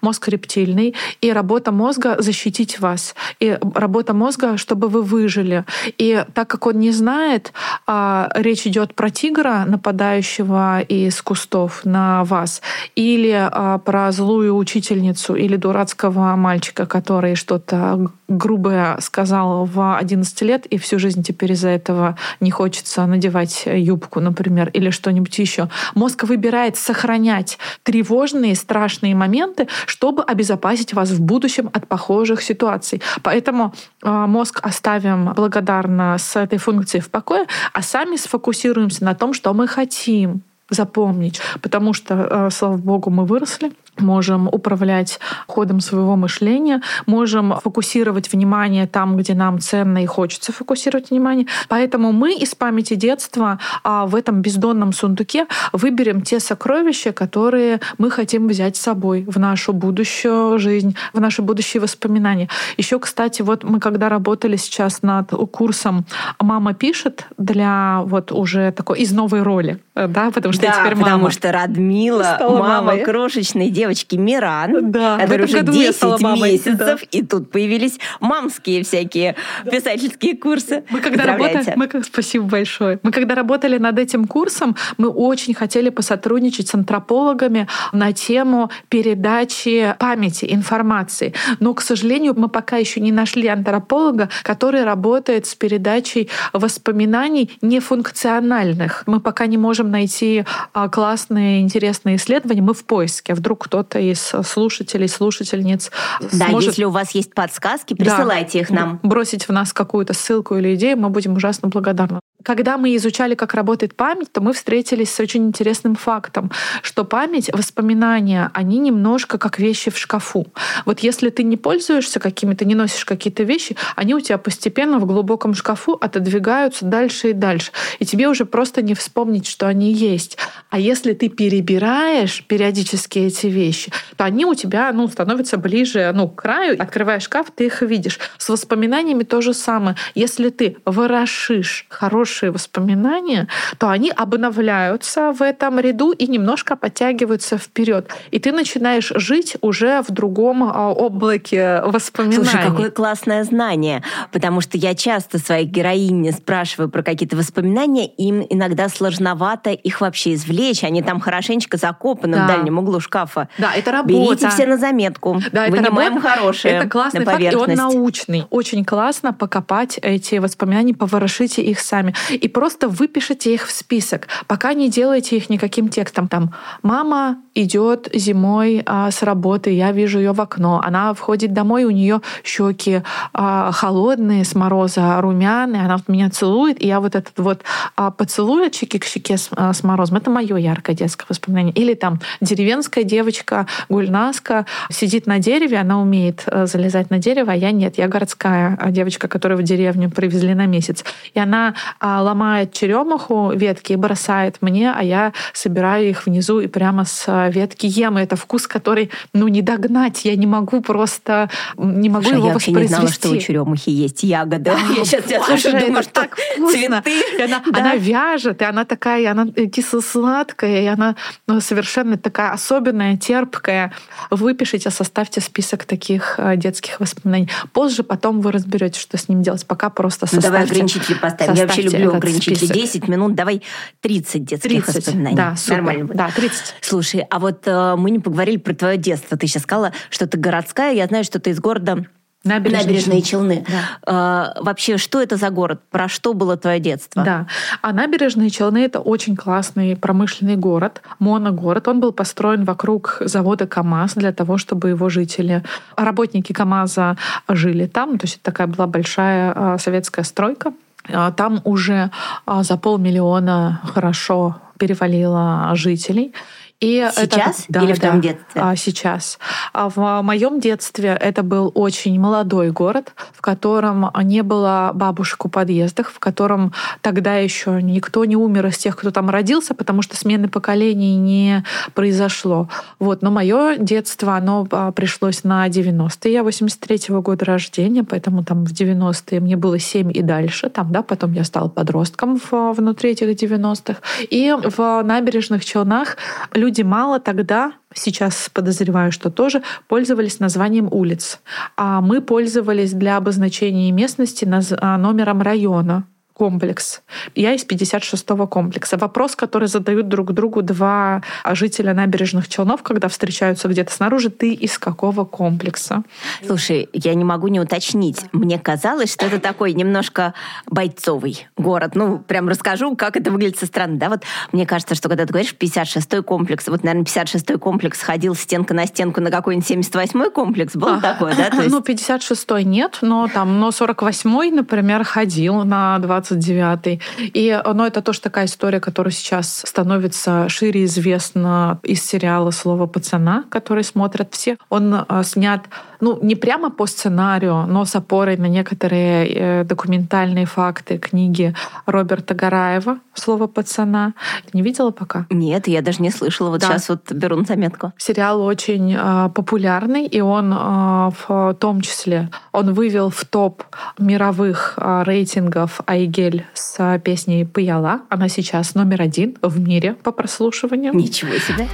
Speaker 1: мозг рептильный, и работа мозга — защитить вас, и работа мозга, чтобы вы выжили. И так как он не знает, а, речь идет про тигра, нападающего из кустов на вас, или а, про злую учительницу, или дурацкого мальчика, который что-то грубое сказал в 11 лет, и всю жизнь теперь из-за этого не хочется надевать юбку, например, или что-нибудь еще. Мозг выбирает сохранять тревожные, страшные моменты, чтобы обезопасить вас в будущем от похожих ситуаций. Поэтому а, мозг оставим благодарно с этой функцией в покое, а сами сфокусируемся на том, что мы хотим запомнить, потому что, э, слава богу, мы выросли, можем управлять ходом своего мышления, можем фокусировать внимание там, где нам ценно и хочется фокусировать внимание. Поэтому мы из памяти детства а, в этом бездонном сундуке выберем те сокровища, которые мы хотим взять с собой в нашу будущую жизнь, в наши будущие воспоминания. Еще, кстати, вот мы когда работали сейчас над курсом «Мама пишет» для вот уже такой из новой роли, да, потому что
Speaker 2: да,
Speaker 1: я теперь мама.
Speaker 2: потому что Радмила, мама мамой. крошечной девочки, Миран, да, которой уже 10 месяцев, да. и тут появились мамские всякие да. писательские курсы.
Speaker 1: Мы когда работали, мы, спасибо большое. Мы когда работали над этим курсом, мы очень хотели посотрудничать с антропологами на тему передачи памяти, информации. Но, к сожалению, мы пока еще не нашли антрополога, который работает с передачей воспоминаний нефункциональных. Мы пока не можем найти классные, интересные исследования. Мы в поиске. Вдруг кто кто-то из слушателей, слушательниц
Speaker 2: Да, сможет... если у вас есть подсказки, присылайте да, их нам.
Speaker 1: Бросить в нас какую-то ссылку или идею, мы будем ужасно благодарны. Когда мы изучали, как работает память, то мы встретились с очень интересным фактом, что память, воспоминания, они немножко как вещи в шкафу. Вот если ты не пользуешься какими-то, не носишь какие-то вещи, они у тебя постепенно в глубоком шкафу отодвигаются дальше и дальше. И тебе уже просто не вспомнить, что они есть. А если ты перебираешь периодически эти вещи, то они у тебя ну, становятся ближе ну, к краю. Открываешь шкаф, ты их видишь. С воспоминаниями то же самое. Если ты ворошишь хорошие хорошие воспоминания, то они обновляются в этом ряду и немножко подтягиваются вперед. И ты начинаешь жить уже в другом а, облаке воспоминаний.
Speaker 2: Слушай, какое классное знание. Потому что я часто своих героинь спрашиваю про какие-то воспоминания, им иногда сложновато их вообще извлечь. Они там хорошенечко закопаны да. в дальнем углу шкафа.
Speaker 1: Да, это работа.
Speaker 2: Берите все на заметку. Да, это Вынимаем работа. хорошие
Speaker 1: Это классный
Speaker 2: на
Speaker 1: факт, и он научный. Очень классно покопать эти воспоминания, поворошите их сами и просто выпишите их в список, пока не делайте их никаким текстом. Там «Мама идет зимой а, с работы, я вижу ее в окно, она входит домой, у нее щеки а, холодные с мороза, румяные, она вот меня целует, и я вот этот вот а, поцелуй щеки к щеке с, а, с морозом, это мое яркое детское воспоминание. Или там деревенская девочка Гульнаска сидит на дереве, она умеет а, залезать на дерево, а я нет, я городская девочка, которую в деревню привезли на месяц. И она а, ломает черемуху, ветки и бросает мне, а я собираю их внизу и прямо с э, ветки ем. И это вкус, который, ну, не догнать. Я не могу просто, не могу Слушай, его
Speaker 2: я
Speaker 1: вообще
Speaker 2: не знала, что у черемухи есть ягоды. Да, [LAUGHS] я сейчас тебя слушаю, думаю, что так вкусно. цветы.
Speaker 1: И она, да. она вяжет, и она такая, и она кисло-сладкая, и она ну, совершенно такая особенная, терпкая. Выпишите, составьте список таких э, детских воспоминаний. Позже потом вы разберете, что с ним делать. Пока просто составьте.
Speaker 2: Ну, давай ограничители поставим. Я вообще люблю ограничители 10 минут, давай 30 детских 30, воспоминаний.
Speaker 1: Да, супер. Нормально
Speaker 2: будет. Да, 30. Слушай, а вот э, мы не поговорили про твое детство. Ты сейчас сказала, что ты городская. Я знаю, что ты из города Набережные, Набережные Челны. Да. А, вообще, что это за город? Про что было твое детство?
Speaker 1: Да. А Набережные Челны — это очень классный промышленный город, моногород. Он был построен вокруг завода КАМАЗ для того, чтобы его жители, работники КАМАЗа жили там. То есть это такая была большая а, советская стройка. А, там уже а, за полмиллиона хорошо перевалило жителей.
Speaker 2: И сейчас это, да, или в твоем да, детстве?
Speaker 1: А, сейчас. А в моем детстве это был очень молодой город, в котором не было бабушек у подъездах, в котором тогда еще никто не умер из тех, кто там родился, потому что смены поколений не произошло. Вот. Но мое детство, оно а, пришлось на 90-е. Я 83-го года рождения, поэтому там в 90-е мне было 7 и дальше. Там, да, потом я стала подростком в, внутри этих 90-х. И в набережных Челнах люди мало тогда, сейчас подозреваю, что тоже, пользовались названием улиц. А мы пользовались для обозначения местности а, номером района комплекс. Я из 56-го комплекса. Вопрос, который задают друг другу два жителя набережных Челнов, когда встречаются где-то снаружи, ты из какого комплекса?
Speaker 2: Слушай, я не могу не уточнить. Мне казалось, что это такой немножко бойцовый город. Ну, прям расскажу, как это выглядит со стороны. Да, вот мне кажется, что когда ты говоришь 56-й комплекс, вот, наверное, 56-й комплекс ходил стенка на стенку на какой-нибудь 78-й комплекс. Был а, такой, да?
Speaker 1: То [LAUGHS] есть... Ну, 56-й нет, но там, но 48-й, например, ходил на 20 29 И ну, это тоже такая история, которая сейчас становится шире известна из сериала «Слово пацана», который смотрят все. Он а, снят ну, не прямо по сценарию, но с опорой на некоторые э, документальные факты книги Роберта Гараева «Слово пацана». Ты не видела пока?
Speaker 2: Нет, я даже не слышала. Вот да. сейчас вот беру на заметку.
Speaker 1: Сериал очень э, популярный, и он э, в том числе он вывел в топ мировых э, рейтингов Айгель с песней «Паяла». Она сейчас номер один в мире по прослушиванию.
Speaker 2: Ничего себе!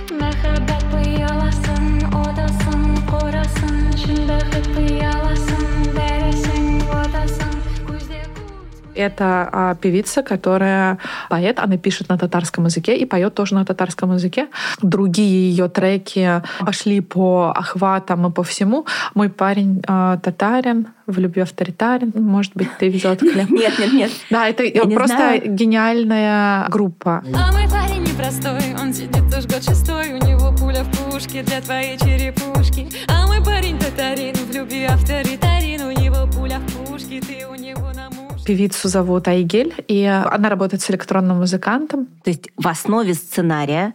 Speaker 1: Это а, певица, которая поэт, она пишет на татарском языке и поет тоже на татарском языке. Другие ее треки пошли по охватам и по всему. Мой парень а, татарин, в любви авторитарен. Может быть, ты видела этот клип? [LAUGHS]
Speaker 2: Нет, нет, нет.
Speaker 1: Да, это Я просто гениальная группа.
Speaker 3: А мой парень непростой, он сидит уж год шестой, у него пуля в пушке для твоей черепушки. А мой парень татарин, в любви авторитарин, у него пуля в пушке, ты у него на
Speaker 1: Певицу зовут Айгель, и она работает с электронным музыкантом.
Speaker 2: То есть в основе сценария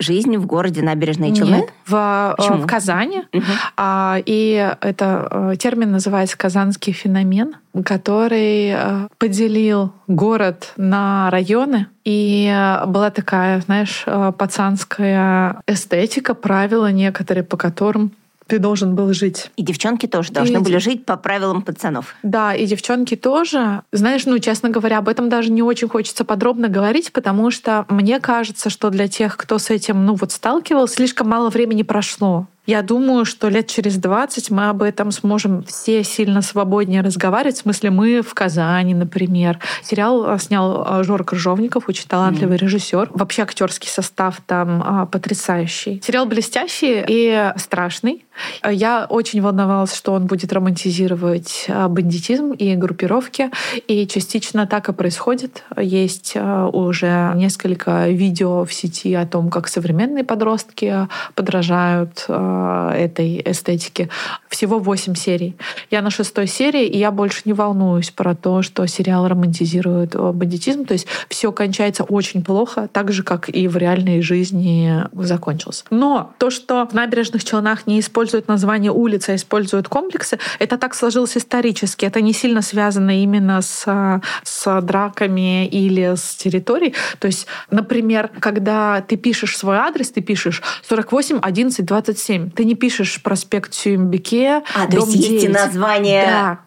Speaker 2: жизнь в городе Набережные Челны?
Speaker 1: Нет, в, э, в Казани. Угу. А, и это э, термин называется «казанский феномен», который э, поделил город на районы. И была такая, знаешь, пацанская эстетика, правила некоторые, по которым ты должен был жить.
Speaker 2: И девчонки тоже должны и... были жить по правилам пацанов.
Speaker 1: Да, и девчонки тоже. Знаешь, ну, честно говоря, об этом даже не очень хочется подробно говорить, потому что мне кажется, что для тех, кто с этим, ну, вот сталкивался, слишком мало времени прошло. Я думаю, что лет через 20 мы об этом сможем все сильно свободнее разговаривать. В смысле, мы в Казани, например. Сериал а, снял а, Жор Крыжовников, очень талантливый mm. режиссер. Вообще актерский состав там а, потрясающий. Сериал блестящий и страшный. Я очень волновалась, что он будет романтизировать бандитизм и группировки. И частично так и происходит. Есть уже несколько видео в сети о том, как современные подростки подражают Э, этой эстетики. Всего 8 серий. Я на шестой серии, и я больше не волнуюсь про то, что сериал романтизирует бандитизм. То есть все кончается очень плохо, так же, как и в реальной жизни закончился. Но то, что в набережных Челнах не используют название улицы, а используют комплексы, это так сложилось исторически. Это не сильно связано именно с, с драками или с территорией. То есть, например, когда ты пишешь свой адрес, ты пишешь 48 11 27 7. Ты не пишешь проспект Сюмбике,
Speaker 2: А, то есть 9. есть и название... Да,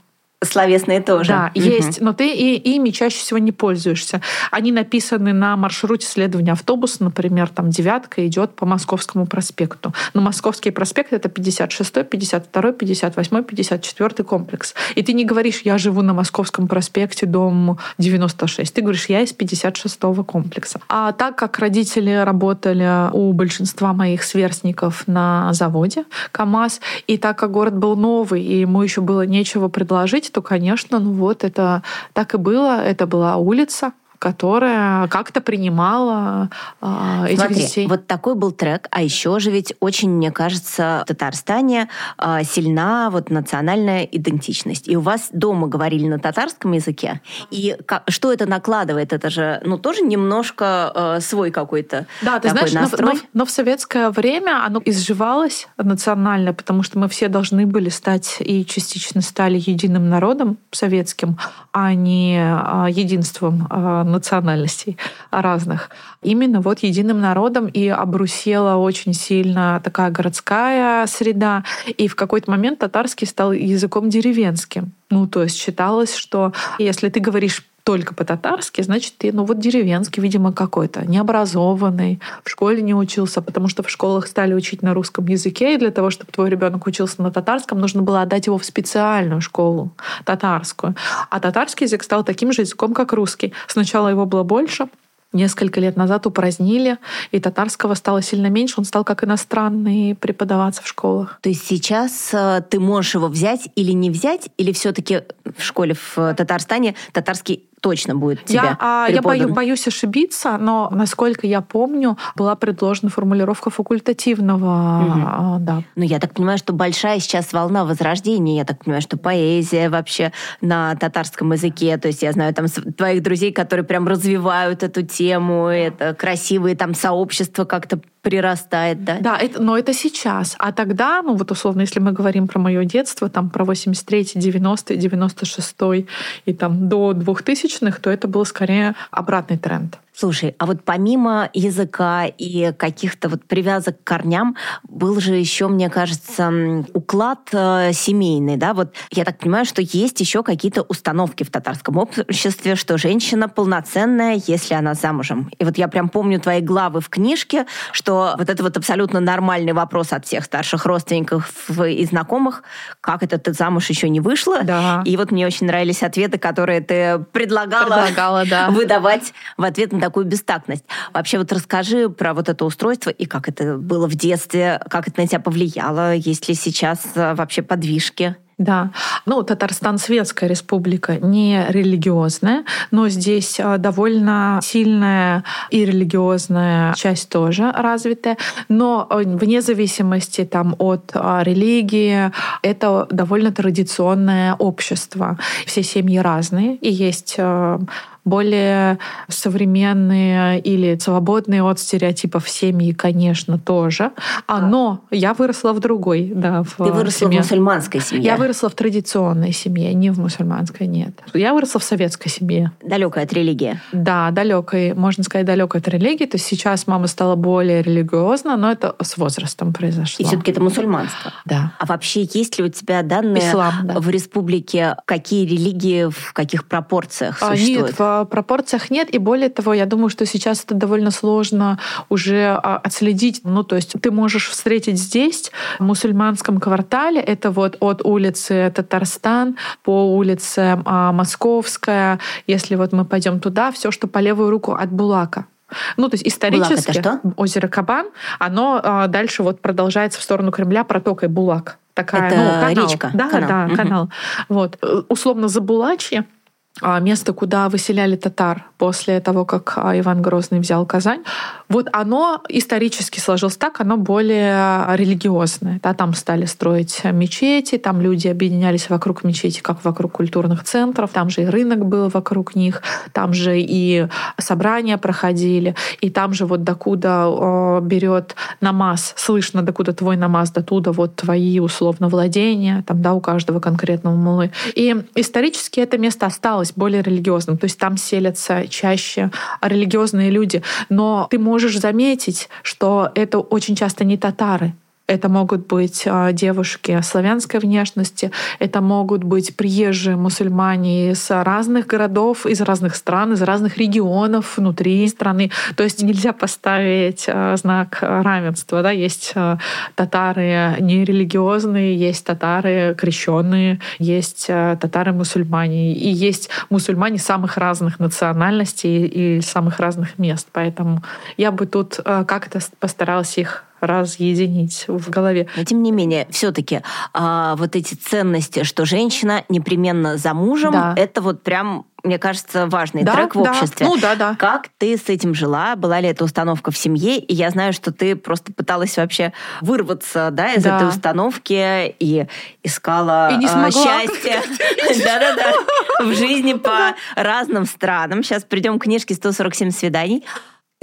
Speaker 2: Словесные тоже.
Speaker 1: Да, угу. есть, но ты и, ими чаще всего не пользуешься. Они написаны на маршруте следования автобуса, например, там девятка идет по Московскому проспекту. Но Московский проспект это 56, 52, 58, 54 комплекс. И ты не говоришь, я живу на Московском проспекте, дом 96. Ты говоришь, я из 56 комплекса. А так как родители работали у большинства моих сверстников на заводе КАМАЗ, и так как город был новый, и ему еще было нечего предложить, то, конечно, ну вот это так и было. Это была улица, которая как-то принимала э, этих
Speaker 2: Смотри,
Speaker 1: детей.
Speaker 2: Вот такой был трек, а еще же ведь очень, мне кажется, в Татарстане э, сильна вот национальная идентичность. И у вас дома говорили на татарском языке. И как, что это накладывает? Это же, ну, тоже немножко э, свой какой-то
Speaker 1: Да, ты знаешь, настрой. Но, но, но в советское время оно изживалось национально, потому что мы все должны были стать и частично стали единым народом советским, а не единством национальностей разных. Именно вот единым народом и обрусела очень сильно такая городская среда. И в какой-то момент татарский стал языком деревенским. Ну, то есть считалось, что если ты говоришь только по-татарски, значит, ты, ну вот деревенский, видимо, какой-то, необразованный, в школе не учился, потому что в школах стали учить на русском языке, и для того, чтобы твой ребенок учился на татарском, нужно было отдать его в специальную школу татарскую. А татарский язык стал таким же языком, как русский. Сначала его было больше, несколько лет назад упразднили, и татарского стало сильно меньше, он стал как иностранный преподаваться в школах.
Speaker 2: То есть сейчас э, ты можешь его взять или не взять, или все-таки в школе в Татарстане татарский точно будет тебя
Speaker 1: Я, а, я бою, боюсь ошибиться, но, насколько я помню, была предложена формулировка факультативного. Угу. Да.
Speaker 2: Ну, я так понимаю, что большая сейчас волна возрождения. Я так понимаю, что поэзия вообще на татарском языке. То есть я знаю там твоих друзей, которые прям развивают эту тему. Это красивые там сообщества как-то прирастает, да?
Speaker 1: Да, это, но это сейчас. А тогда, ну вот условно, если мы говорим про мое детство, там про 83-й, 90-й, 96-й и там до 2000-х, то это был скорее обратный тренд.
Speaker 2: Слушай, а вот помимо языка и каких-то вот привязок к корням, был же еще, мне кажется, уклад э, семейный, да? Вот я так понимаю, что есть еще какие-то установки в татарском обществе, что женщина полноценная, если она замужем. И вот я прям помню твои главы в книжке, что вот это вот абсолютно нормальный вопрос от всех старших родственников и знакомых, как это ты замуж еще не вышла?
Speaker 1: Да.
Speaker 2: И вот мне очень нравились ответы, которые ты предлагала,
Speaker 1: предлагала да. [LAUGHS]
Speaker 2: выдавать в ответ на такую бестактность. Вообще вот расскажи про вот это устройство и как это было в детстве, как это на тебя повлияло, есть ли сейчас э, вообще подвижки?
Speaker 1: Да. Ну, Татарстан светская республика, не религиозная, но здесь э, довольно сильная и религиозная часть тоже развитая. Но э, вне зависимости там, от религии, это довольно традиционное общество. Все семьи разные, и есть более современные или свободные от стереотипов семьи, конечно, тоже. А, но я выросла в другой, да, в
Speaker 2: Ты выросла семье. в мусульманской семье?
Speaker 1: Я выросла в традиционной семье, не в мусульманской, нет. Я выросла в советской семье.
Speaker 2: Далекая от религии?
Speaker 1: Да, далекой, можно сказать, далекой от религии. То есть сейчас мама стала более религиозна, но это с возрастом произошло.
Speaker 2: И все-таки это мусульманство?
Speaker 1: Да.
Speaker 2: А вообще есть ли у тебя данные
Speaker 1: Ислам, да.
Speaker 2: в республике, какие религии в каких пропорциях а, существуют?
Speaker 1: Нет, в пропорциях нет. И более того, я думаю, что сейчас это довольно сложно уже а, отследить. Ну, то есть ты можешь встретить здесь, в мусульманском квартале, это вот от улицы Татарстан по улице а, Московская. Если вот мы пойдем туда, все, что по левую руку от Булака. Ну, то есть исторически
Speaker 2: Булак
Speaker 1: озеро Кабан, оно а, дальше вот продолжается в сторону Кремля протокой Булак. Такая,
Speaker 2: это
Speaker 1: ну, канал.
Speaker 2: речка.
Speaker 1: Да,
Speaker 2: канал.
Speaker 1: да,
Speaker 2: угу.
Speaker 1: канал. Вот. Условно Забулачье а, место, куда выселяли татар после того, как а, Иван Грозный взял Казань, вот оно исторически сложилось так, оно более религиозное. Да, там стали строить мечети, там люди объединялись вокруг мечети, как вокруг культурных центров, там же и рынок был вокруг них, там же и собрания проходили, и там же вот докуда берет намаз, слышно, докуда твой намаз, до туда вот твои условно владения, там, да, у каждого конкретного мулы. И исторически это место осталось более религиозным. То есть там селятся чаще религиозные люди. Но ты можешь заметить, что это очень часто не татары, это могут быть а, девушки славянской внешности, это могут быть приезжие мусульмане из разных городов, из разных стран, из разных регионов внутри страны. То есть нельзя поставить а, знак равенства. Да? Есть а, татары нерелигиозные, есть татары крещенные, есть татары-мусульмане, и есть мусульмане самых разных национальностей и самых разных мест. Поэтому я бы тут как-то постаралась их разъединить в голове.
Speaker 2: Но тем не менее, все-таки а, вот эти ценности, что женщина непременно за мужем, да. это вот прям мне кажется, важный
Speaker 1: да,
Speaker 2: трек в
Speaker 1: да.
Speaker 2: обществе.
Speaker 1: Ну да, да.
Speaker 2: Как ты с этим жила? Была ли эта установка в семье? И я знаю, что ты просто пыталась вообще вырваться да, из да. этой установки и искала
Speaker 1: и не
Speaker 2: а, счастье. [LAUGHS] Да-да-да. В жизни по разным странам. Сейчас придем к книжке «147 свиданий».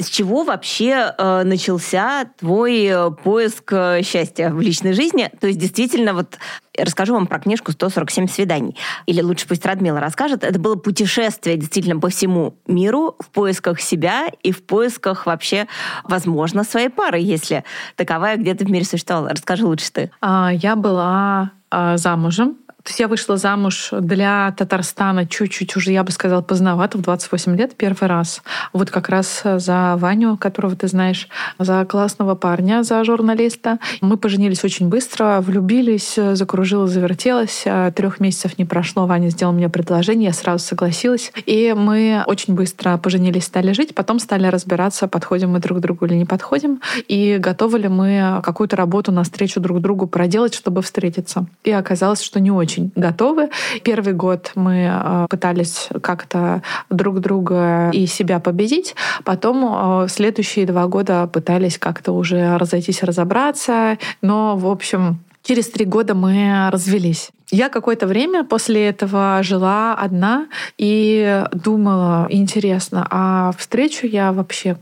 Speaker 2: С чего вообще э, начался твой э, поиск э, счастья в личной жизни? То есть действительно, вот расскажу вам про книжку «147 свиданий». Или лучше пусть Радмила расскажет. Это было путешествие действительно по всему миру в поисках себя и в поисках вообще, возможно, своей пары, если таковая где-то в мире существовала. Расскажи лучше ты.
Speaker 1: А, я была а, замужем То есть я вышла замуж для Татарстана чуть-чуть уже, я бы сказала, поздновато, в 28 лет первый раз. Вот как раз за Ваню, которого ты знаешь, за классного парня, за журналиста. Мы поженились очень быстро, влюбились, закружилась, завертелась. Трех месяцев не прошло, Ваня сделал мне предложение, я сразу согласилась. И мы очень быстро поженились, стали жить, потом стали разбираться, подходим мы друг к другу или не подходим, и готовы ли мы какую-то работу навстречу друг другу проделать, чтобы встретиться. И оказалось, что не очень готовы. Первый год мы э, пытались как-то друг друга и себя победить, потом э, следующие два года пытались как-то уже разойтись, разобраться, но, в общем, Через три года мы развелись. Я какое-то время после этого жила одна и думала, интересно, а встречу я вообще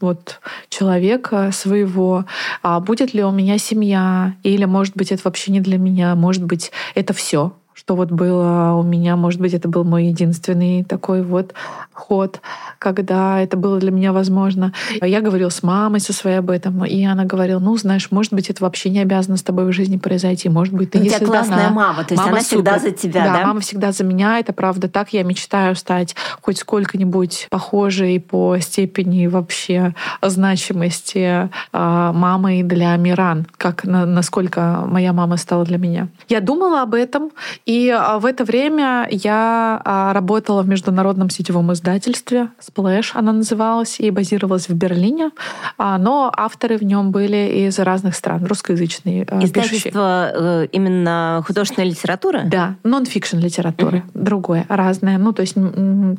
Speaker 1: вот человека своего, а будет ли у меня семья, или, может быть, это вообще не для меня, может быть, это все, что вот было у меня, может быть, это был мой единственный такой вот ход, когда это было для меня возможно. Я говорила с мамой со своей об этом, и она говорила, ну, знаешь, может быть, это вообще не обязано с тобой в жизни произойти, может быть, ты
Speaker 2: У
Speaker 1: не
Speaker 2: тебя классная мама, то есть
Speaker 1: мама
Speaker 2: она
Speaker 1: супер.
Speaker 2: всегда за тебя, да?
Speaker 1: Да, мама всегда за меня, это правда так. Я мечтаю стать хоть сколько-нибудь похожей по степени вообще значимости а, мамой для Миран, как на, насколько моя мама стала для меня. Я думала об этом, и а, в это время я а, работала в международном сетевом издательстве Splash, она называлась, и базировалась в Берлине. А, но авторы в нем были из разных стран, русскоязычные.
Speaker 2: Издательство пишущие. Э, именно художественная литература?
Speaker 1: Да, нон-фикшн литературы, mm-hmm. другое, разное. Ну, то есть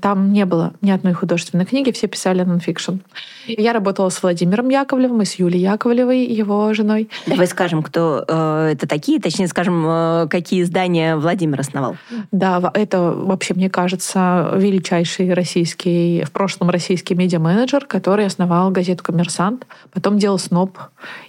Speaker 1: там не было ни одной художественной книги, все писали нон-фикшн. Я работала с Владимиром Яковлевым и с Юлией Яковлевой, его женой.
Speaker 2: Давай скажем, кто э, это такие, точнее скажем, э, какие издания Владимир основал.
Speaker 1: Да, это вообще, мне кажется, величайший российский, в прошлом российский медиа-менеджер, который основал газету «Коммерсант», потом делал «Сноб»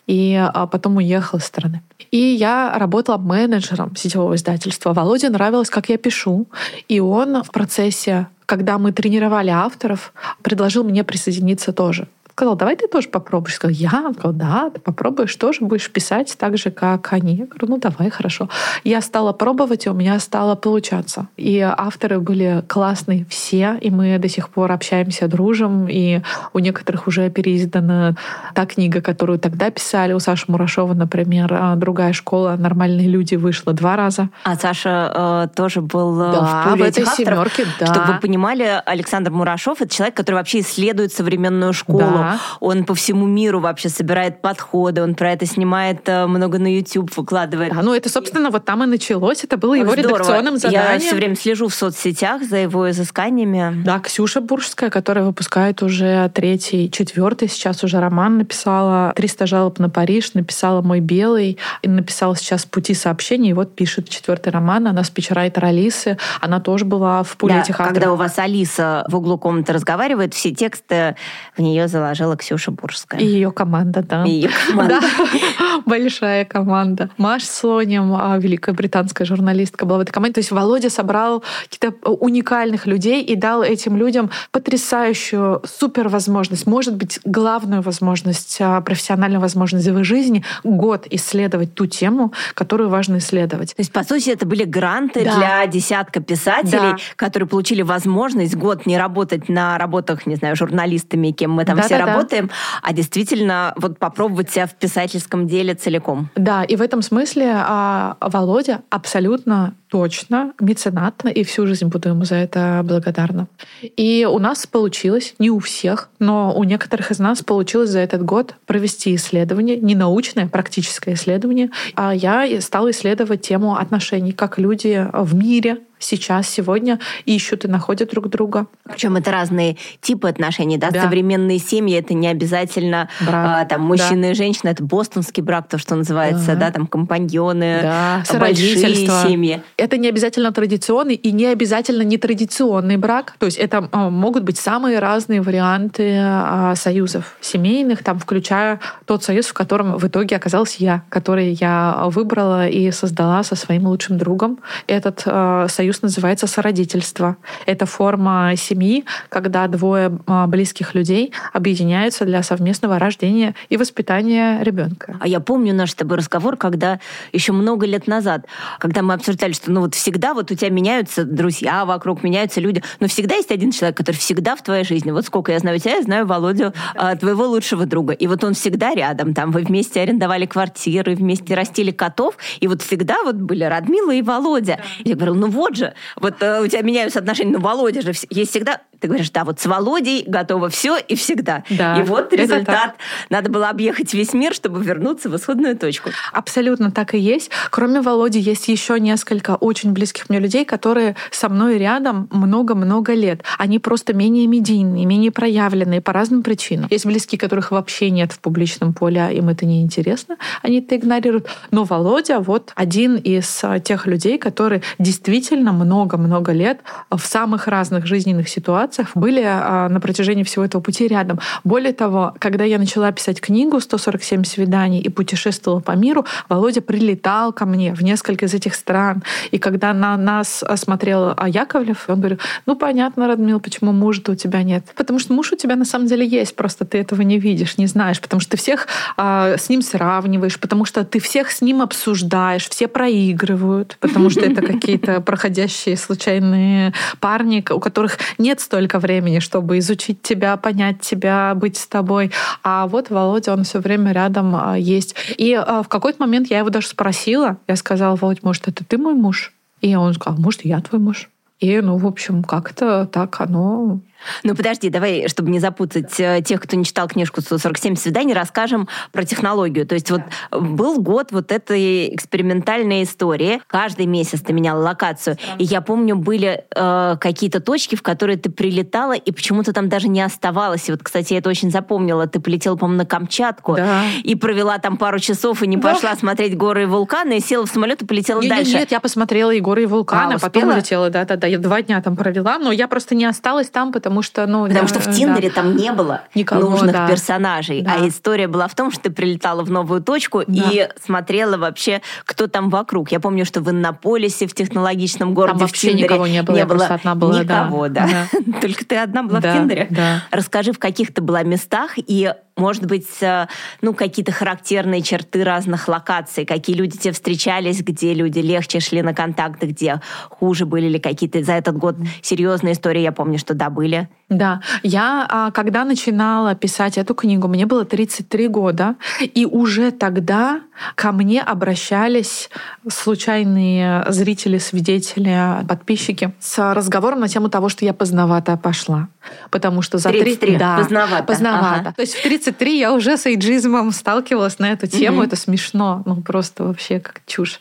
Speaker 1: и а, потом уехал из страны. И я работала менеджером сетевого издательства. Володе нравилось, как я пишу. И он в процессе когда мы тренировали авторов, предложил мне присоединиться тоже сказал, давай ты тоже попробуешь. Сказал, я? Он сказал, да, ты попробуешь тоже, будешь писать так же, как они. Я говорю, ну давай, хорошо. Я стала пробовать, и у меня стало получаться. И авторы были классные все, и мы до сих пор общаемся, дружим, и у некоторых уже переиздана та книга, которую тогда писали. У Саши Мурашова, например, а, «Другая школа. Нормальные люди» вышла два раза.
Speaker 2: А Саша э, тоже был
Speaker 1: э, да,
Speaker 2: в пуле
Speaker 1: в этой
Speaker 2: этих
Speaker 1: семерке, да.
Speaker 2: Чтобы вы понимали, Александр Мурашов — это человек, который вообще исследует современную школу. Да он по всему миру вообще собирает подходы, он про это снимает э, много на YouTube, выкладывает.
Speaker 1: Да, ну это, собственно, вот там и началось. Это было его Здорово. редакционным заданием.
Speaker 2: Я все время слежу в соцсетях за его изысканиями.
Speaker 1: Да, Ксюша Буржская, которая выпускает уже третий, четвертый сейчас уже роман написала «300 жалоб на Париж», написала «Мой белый», и написала сейчас «Пути сообщений», и вот пишет четвертый роман. Она спичрайтер Алисы, она тоже была в пуле
Speaker 2: да,
Speaker 1: этих авторов.
Speaker 2: когда у вас Алиса в углу комнаты разговаривает, все тексты в нее заложила Ксюша Ксюша Бурская.
Speaker 1: И ее команда, да.
Speaker 2: И ее [LAUGHS] команда.
Speaker 1: Да. Большая команда. Маш Слоним, а, великая британская журналистка, была в этой команде. То есть Володя собрал каких-то уникальных людей и дал этим людям потрясающую супер возможность, может быть, главную возможность, а, профессиональную возможность в их жизни год исследовать ту тему, которую важно исследовать.
Speaker 2: То есть, по сути, это были гранты да. для десятка писателей, да. которые получили возможность год не работать на работах, не знаю, журналистами, кем мы там да, все да, работаем, работаем, а действительно вот попробовать себя в писательском деле целиком.
Speaker 1: Да, и в этом смысле а, Володя абсолютно точно меценат, и всю жизнь буду ему за это благодарна. И у нас получилось, не у всех, но у некоторых из нас получилось за этот год провести исследование, не научное, а практическое исследование. А я стала исследовать тему отношений, как люди в мире сейчас, сегодня ищут и находят друг друга.
Speaker 2: Причем это разные типы отношений, да? да. Современные семьи это не обязательно брак. а, там мужчина да. и женщина, это бостонский брак, то, что называется, да, да там компаньоны, да. большие семьи.
Speaker 1: Это не обязательно традиционный и не обязательно нетрадиционный брак. То есть это а, могут быть самые разные варианты а, союзов семейных, там, включая тот союз, в котором в итоге оказалась я, который я выбрала и создала со своим лучшим другом. Этот а, союз союз называется сородительство. Это форма семьи, когда двое а, близких людей объединяются для совместного рождения и воспитания ребенка.
Speaker 2: А я помню наш с тобой разговор, когда еще много лет назад, когда мы обсуждали, что ну вот всегда вот у тебя меняются друзья вокруг, меняются люди, но всегда есть один человек, который всегда в твоей жизни. Вот сколько я знаю тебя, я знаю Володю, а, твоего лучшего друга. И вот он всегда рядом. Там вы вместе арендовали квартиры, вместе растили котов, и вот всегда вот были Радмила и Володя. Да. Я говорю, ну вот же, вот э, у тебя меняются отношения, ну Володя же есть всегда ты говоришь, да, вот с Володей готово все и всегда. Да, и вот результат. Надо было объехать весь мир, чтобы вернуться в исходную точку.
Speaker 1: Абсолютно так и есть. Кроме Володи, есть еще несколько очень близких мне людей, которые со мной рядом много-много лет. Они просто менее медийные, менее проявленные по разным причинам. Есть близкие, которых вообще нет в публичном поле, а им это не интересно, они это игнорируют. Но Володя вот один из а, тех людей, которые действительно много-много лет в самых разных жизненных ситуациях ситуациях были а, на протяжении всего этого пути рядом. Более того, когда я начала писать книгу «147 свиданий» и путешествовала по миру, Володя прилетал ко мне в несколько из этих стран. И когда на нас смотрел Яковлев, он говорил, ну понятно, Радмил, почему мужа-то у тебя нет. Потому что муж у тебя на самом деле есть, просто ты этого не видишь, не знаешь, потому что ты всех а, с ним сравниваешь, потому что ты всех с ним обсуждаешь, все проигрывают, потому что это какие-то [LAUGHS] проходящие случайные парни, у которых нет столько времени, чтобы изучить тебя, понять тебя, быть с тобой. А вот Володя, он все время рядом а, есть. И а, в какой-то момент я его даже спросила, я сказала, Володь, может, это ты мой муж? И он сказал, может, я твой муж. И, ну, в общем, как-то так оно
Speaker 2: ну, подожди, давай, чтобы не запутать э, тех, кто не читал книжку «147 свиданий», расскажем про технологию. То есть вот был год вот этой экспериментальной истории. Каждый месяц ты меняла локацию. И я помню, были э, какие-то точки, в которые ты прилетала, и почему-то там даже не оставалась. И вот, кстати, я это очень запомнила. Ты полетела, по-моему, на Камчатку да. и провела там пару часов, и не да. пошла смотреть горы и вулканы, и села в самолет и полетела
Speaker 1: нет,
Speaker 2: дальше.
Speaker 1: Нет, я посмотрела и горы, и вулканы, а, потом улетела. Да-да-да, я два дня там провела, но я просто не осталась там, потому потому что, ну...
Speaker 2: Потому да, что в Тиндере да. там не было Никого, нужных да. персонажей. Да. А история была в том, что ты прилетала в новую точку да. и смотрела вообще, кто там вокруг. Я помню, что в Иннополисе, в технологичном городе,
Speaker 1: там вообще в Тиндере никого не было, не было одна была,
Speaker 2: никого, да. да. [LAUGHS] Только ты одна была да, в Тиндере. Да. Расскажи, в каких ты была местах и может быть, э, ну, какие-то характерные черты разных локаций, какие люди тебе встречались, где люди легче шли на контакты, где хуже были ли какие-то за этот год серьезные истории, я помню, что да, были.
Speaker 1: Да, я, а, когда начинала писать эту книгу, мне было 33 года, и уже тогда ко мне обращались случайные зрители, свидетели, подписчики с разговором на тему того, что я поздновато пошла. Потому что за
Speaker 2: 33,
Speaker 1: 3...
Speaker 2: да, поздновато.
Speaker 1: поздновато. Ага. То есть в 33 я уже с эйджизмом сталкивалась на эту тему. Угу. Это смешно. Ну, просто вообще как чушь.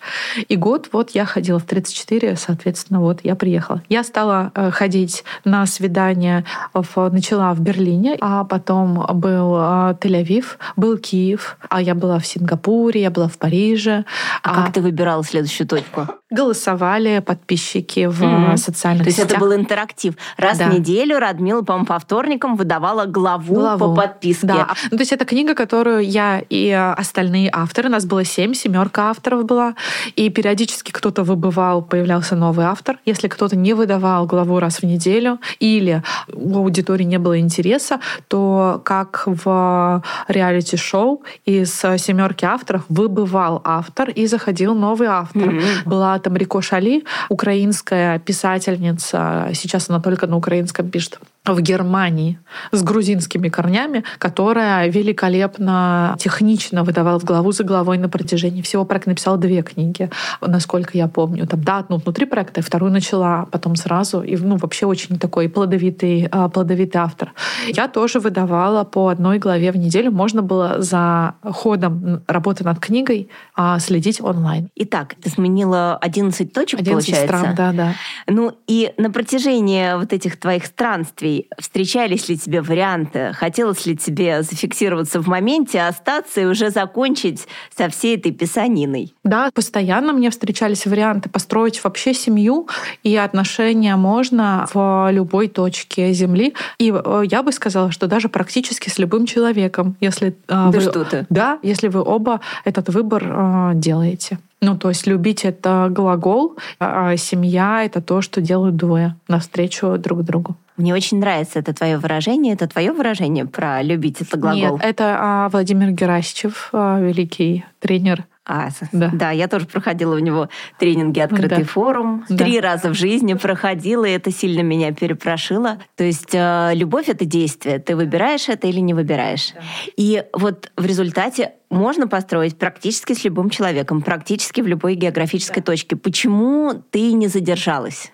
Speaker 1: И год вот я ходила в 34, соответственно, вот я приехала. Я стала э, ходить на свидания, в, начала в Берлине, а потом был э, Тель-Авив, был Киев, а я была в Сингапуре, я была в Париже.
Speaker 2: А, а как ты выбирала следующую точку?
Speaker 1: Голосовали подписчики в mm-hmm. социальных
Speaker 2: То
Speaker 1: сетях.
Speaker 2: То есть это был интерактив. Раз да. в неделю Радмила, по-моему, по вторникам выдавала главу, главу. по подписке.
Speaker 1: Да. Ну, то есть это книга, которую я и остальные авторы, нас было семь, семерка авторов была, и периодически кто-то выбывал, появлялся новый автор. Если кто-то не выдавал главу раз в неделю, или у аудитории не было интереса, то как в реалити-шоу из семерки авторов выбывал автор и заходил новый автор. Mm-hmm. Была там Рико Шали, украинская писательница, сейчас она только на украинском пишет в Германии с грузинскими корнями, которая великолепно, технично выдавала в главу за главой на протяжении всего проекта. Написала две книги, насколько я помню. Там, да, одну внутри проекта, вторую начала потом сразу. И ну, вообще очень такой плодовитый, а, плодовитый автор. Я тоже выдавала по одной главе в неделю. Можно было за ходом работы над книгой а, следить онлайн.
Speaker 2: Итак, ты сменила 11 точек,
Speaker 1: 11
Speaker 2: получается?
Speaker 1: стран, да, да.
Speaker 2: Ну и на протяжении вот этих твоих странствий встречались ли тебе варианты? Хотелось ли тебе зафиксироваться в моменте, остаться и уже закончить со всей этой писаниной?
Speaker 1: Да, постоянно мне встречались варианты построить вообще семью, и отношения можно в любой точке Земли. И э, я бы сказала, что даже практически с любым человеком, если э,
Speaker 2: да
Speaker 1: вы...
Speaker 2: что ты?
Speaker 1: Да, если вы оба этот выбор э, делаете. Ну, то есть любить это глагол, а семья это то, что делают двое навстречу друг другу.
Speaker 2: Мне очень нравится это твое выражение. Это твое выражение про любить это глагол?
Speaker 1: Нет, это а, Владимир Герасичев, а, великий тренер
Speaker 2: а, да. да, я тоже проходила у него тренинги «Открытый да. форум». Да. Три раза в жизни проходила, и это сильно меня перепрошило. То есть э, любовь — это действие. Ты выбираешь это или не выбираешь. Да. И вот в результате можно построить практически с любым человеком, практически в любой географической да. точке. Почему ты не задержалась?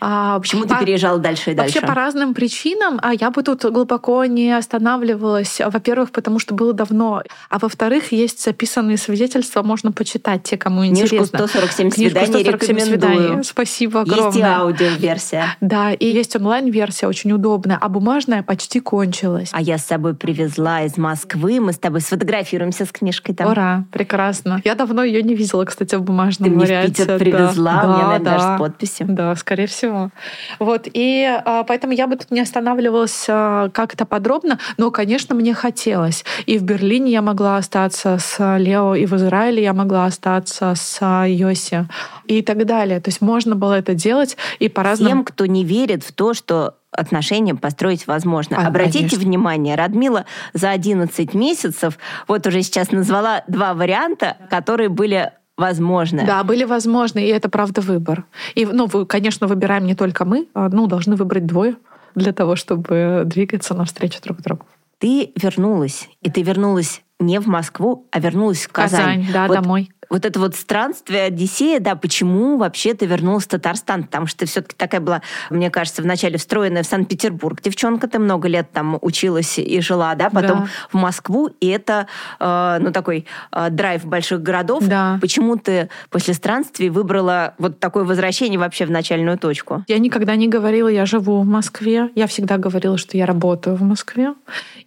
Speaker 2: А, Почему по, ты переезжала дальше и
Speaker 1: дальше? Вообще по разным причинам. А я бы тут глубоко не останавливалась. Во-первых, потому что было давно. А во-вторых, есть записанные свидетельства, можно почитать те, кому
Speaker 2: Книжку интересно. 147 Книжку свиданий 147 рекомендую. свиданий.
Speaker 1: Спасибо огромное.
Speaker 2: Есть и аудиоверсия.
Speaker 1: Да, и есть онлайн-версия, очень удобная. А бумажная почти кончилась.
Speaker 2: А я с собой привезла из Москвы. Мы с тобой сфотографируемся с книжкой там.
Speaker 1: Ура, прекрасно. Я давно ее не видела, кстати, в бумажном
Speaker 2: Ты
Speaker 1: варианте.
Speaker 2: Ты мне в Питер привезла, да, у меня, наверное, да, даже с подписью.
Speaker 1: Да, скорее всего всего. Вот, и а, поэтому я бы тут не останавливалась а, как-то подробно, но, конечно, мне хотелось. И в Берлине я могла остаться с Лео, и в Израиле я могла остаться с Йоси, и так далее. То есть можно было это делать и по-разному.
Speaker 2: Тем, кто не верит в то, что отношения построить возможно. А, Обратите конечно. внимание, Радмила за 11 месяцев вот уже сейчас назвала два варианта, которые были возможны.
Speaker 1: Да, были возможны, и это правда выбор. И, ну, конечно, выбираем не только мы, а, ну, должны выбрать двое для того, чтобы двигаться навстречу друг другу.
Speaker 2: Ты вернулась, и ты вернулась не в Москву, а вернулась в Казань.
Speaker 1: Казань, да, вот домой
Speaker 2: вот это вот странствие Одиссея, да, почему вообще ты вернулась в Татарстан? Потому что ты все-таки такая была, мне кажется, вначале встроенная в Санкт-Петербург. Девчонка, ты много лет там училась и жила, да, потом да. в Москву, и это, э, ну, такой э, драйв больших городов.
Speaker 1: Да.
Speaker 2: Почему ты после странствий выбрала вот такое возвращение вообще в начальную точку?
Speaker 1: Я никогда не говорила, я живу в Москве. Я всегда говорила, что я работаю в Москве.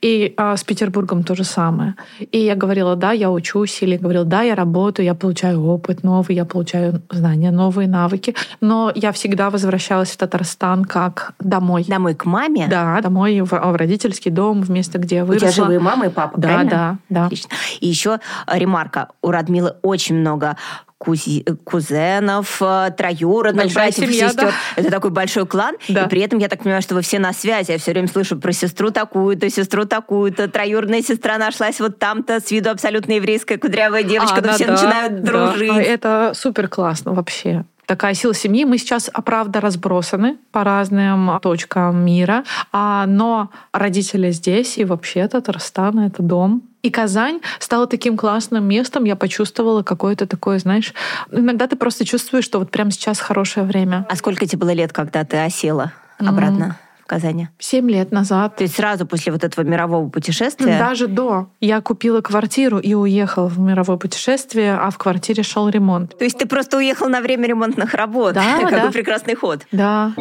Speaker 1: И э, с Петербургом то же самое. И я говорила, да, я учусь, или говорила, да, я работаю, я получаю опыт новый, я получаю знания, новые навыки. Но я всегда возвращалась в Татарстан как домой.
Speaker 2: Домой к маме?
Speaker 1: Да, домой в, в родительский дом, в место, где я выросла.
Speaker 2: У тебя живые мама и папа,
Speaker 1: да,
Speaker 2: правильно?
Speaker 1: Да, да.
Speaker 2: Отлично. И еще ремарка. У Радмилы очень много кузи, кузенов, э, троюродных, Большая братьев семья, сестер. Да. Это такой большой клан. Да. И при этом я так понимаю, что вы все на связи. Я все время слышу про сестру такую-то, сестру такую-то. Троюродная сестра нашлась вот там-то, с виду абсолютно еврейская кудрявая девочка. А, но все да, начинают да. дружить.
Speaker 1: Это супер классно вообще такая сила семьи. Мы сейчас, а, правда, разбросаны по разным точкам мира, а, но родители здесь, и вообще Татарстан — это дом. И Казань стала таким классным местом. Я почувствовала какое-то такое, знаешь, иногда ты просто чувствуешь, что вот прямо сейчас хорошее время.
Speaker 2: А сколько тебе было лет, когда ты осела обратно? Mm. Казани?
Speaker 1: Семь лет назад.
Speaker 2: То есть сразу после вот этого мирового путешествия?
Speaker 1: Даже до. Я купила квартиру и уехала в мировое путешествие, а в квартире шел ремонт.
Speaker 2: То есть ты просто уехал на время ремонтных работ?
Speaker 1: Да, [LAUGHS]
Speaker 2: Какой
Speaker 1: да.
Speaker 2: прекрасный ход.
Speaker 1: Да.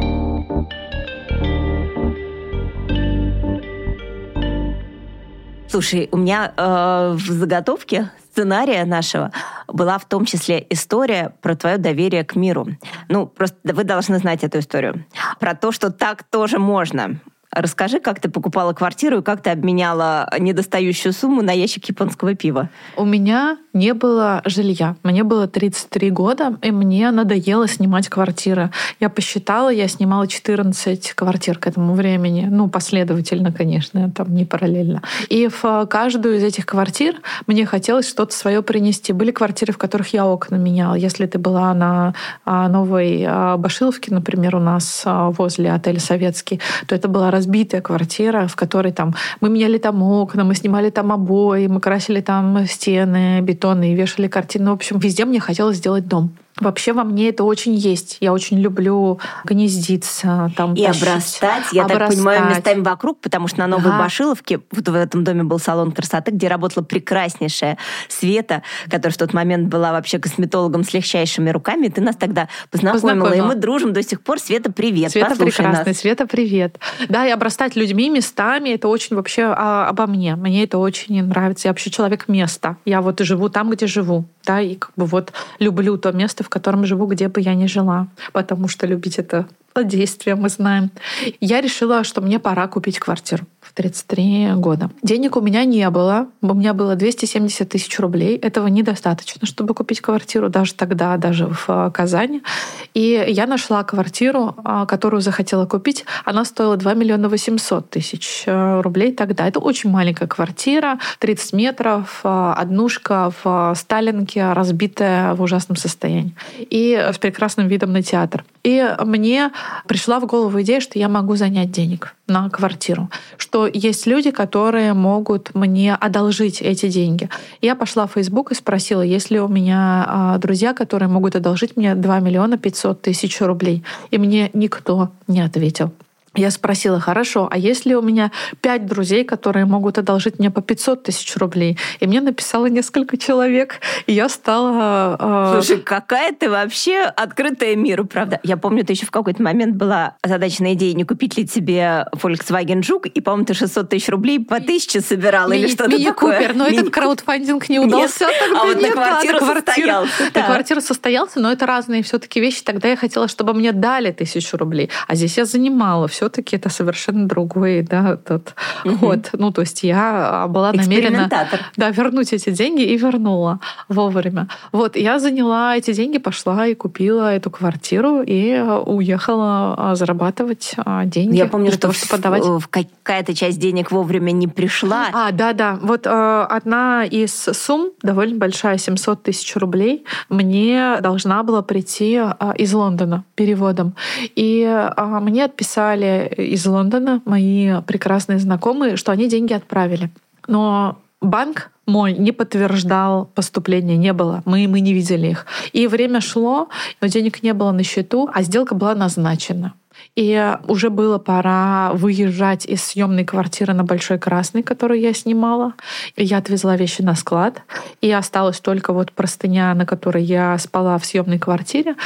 Speaker 2: Слушай, у меня э, в заготовке сценария нашего была в том числе история про твое доверие к миру. Ну, просто вы должны знать эту историю. Про то, что так тоже можно. Расскажи, как ты покупала квартиру и как ты обменяла недостающую сумму на ящик японского пива.
Speaker 1: У меня не было жилья. Мне было 33 года, и мне надоело снимать квартиры. Я посчитала, я снимала 14 квартир к этому времени. Ну, последовательно, конечно, там не параллельно. И в каждую из этих квартир мне хотелось что-то свое принести. Были квартиры, в которых я окна меняла. Если ты была на а, новой а, Башиловке, например, у нас а, возле отеля «Советский», то это была разбитая квартира, в которой там мы меняли там окна, мы снимали там обои, мы красили там стены бетонные, вешали картины. В общем, везде мне хотелось сделать дом. Вообще во мне это очень есть. Я очень люблю гнездиться, там,
Speaker 2: И тащить, обрастать, я обрастать. так понимаю, местами вокруг, потому что на Новой ага. Башиловке, вот в этом доме был салон красоты, где работала прекраснейшая Света, которая в тот момент была вообще косметологом с легчайшими руками. Ты нас тогда познакомила, познакомила. и мы дружим до сих пор. Света, привет.
Speaker 1: Света прекрасная. Нас. Света, привет. Да, и обрастать людьми, местами, это очень вообще а, обо мне. Мне это очень нравится. Я вообще человек места. Я вот и живу там, где живу. Да, и как бы вот люблю то место, в котором живу, где бы я ни жила, потому что любить это действие мы знаем. Я решила, что мне пора купить квартиру 33 года. Денег у меня не было. У меня было 270 тысяч рублей. Этого недостаточно, чтобы купить квартиру даже тогда, даже в э, Казани. И я нашла квартиру, э, которую захотела купить. Она стоила 2 миллиона 800 тысяч э, рублей тогда. Это очень маленькая квартира, 30 метров, однушка в Сталинке, разбитая в ужасном состоянии. И с прекрасным видом на театр. И мне пришла в голову идея, что я могу занять денег на квартиру, что есть люди, которые могут мне одолжить эти деньги. Я пошла в Facebook и спросила, есть ли у меня а, друзья, которые могут одолжить мне 2 миллиона 500 тысяч рублей. И мне никто не ответил. Я спросила, хорошо, а если у меня пять друзей, которые могут одолжить мне по 500 тысяч рублей? И мне написало несколько человек, и я стала...
Speaker 2: Э... Слушай, какая ты вообще открытая миру, правда? Я помню, ты еще в какой-то момент была задачная идея, не купить ли тебе Volkswagen Жук, и, по-моему, ты 600 тысяч рублей по тысяче собирала или что-то такое.
Speaker 1: Купер, но этот краудфандинг не удался.
Speaker 2: А вот на квартиру состоялся.
Speaker 1: На квартиру состоялся, но это разные все-таки вещи. Тогда я хотела, чтобы мне дали тысячу рублей, а здесь я занимала все все-таки это совершенно другой да, тот угу. ход. Ну, то есть я была намерена да, вернуть эти деньги и вернула вовремя. Вот, я заняла эти деньги, пошла и купила эту квартиру и уехала а, зарабатывать а, деньги.
Speaker 2: Я помню, что, того, что подавать. в какая-то часть денег вовремя не пришла.
Speaker 1: А, да-да. Вот э, одна из сумм, довольно большая, 700 тысяч рублей, мне должна была прийти э, из Лондона переводом. И э, мне отписали из Лондона, мои прекрасные знакомые, что они деньги отправили. Но банк мой не подтверждал поступление, не было. Мы, мы не видели их. И время шло, но денег не было на счету, а сделка была назначена. И уже было пора выезжать из съемной квартиры на Большой Красный, которую я снимала. И я отвезла вещи на склад. И осталась только вот простыня, на которой я спала в съемной квартире.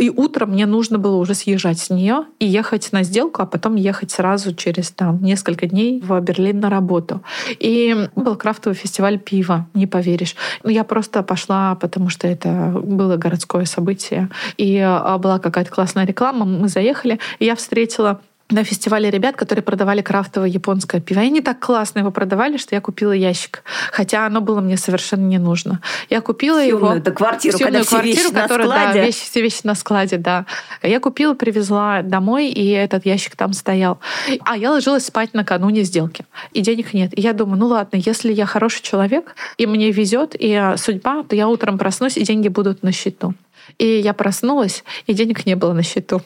Speaker 1: И утром мне нужно было уже съезжать с нее и ехать на сделку, а потом ехать сразу через там несколько дней в Берлин на работу. И был крафтовый фестиваль пива, не поверишь. Ну, я просто пошла, потому что это было городское событие. И а, была какая-то классная реклама. Мы заехали, и я встретила на фестивале ребят, которые продавали крафтовое японское пиво. И они так классно его продавали, что я купила ящик. Хотя оно было мне совершенно не нужно. Я купила
Speaker 2: съемную
Speaker 1: его...
Speaker 2: квартиру, когда квартиру, все которая.
Speaker 1: Да, вещи, все вещи на складе, да. Я купила, привезла домой, и этот ящик там стоял. А я ложилась спать накануне сделки. И денег нет. И я думаю, ну ладно, если я хороший человек, и мне везет, и судьба, то я утром проснусь, и деньги будут на счету. И я проснулась, и денег не было на счету.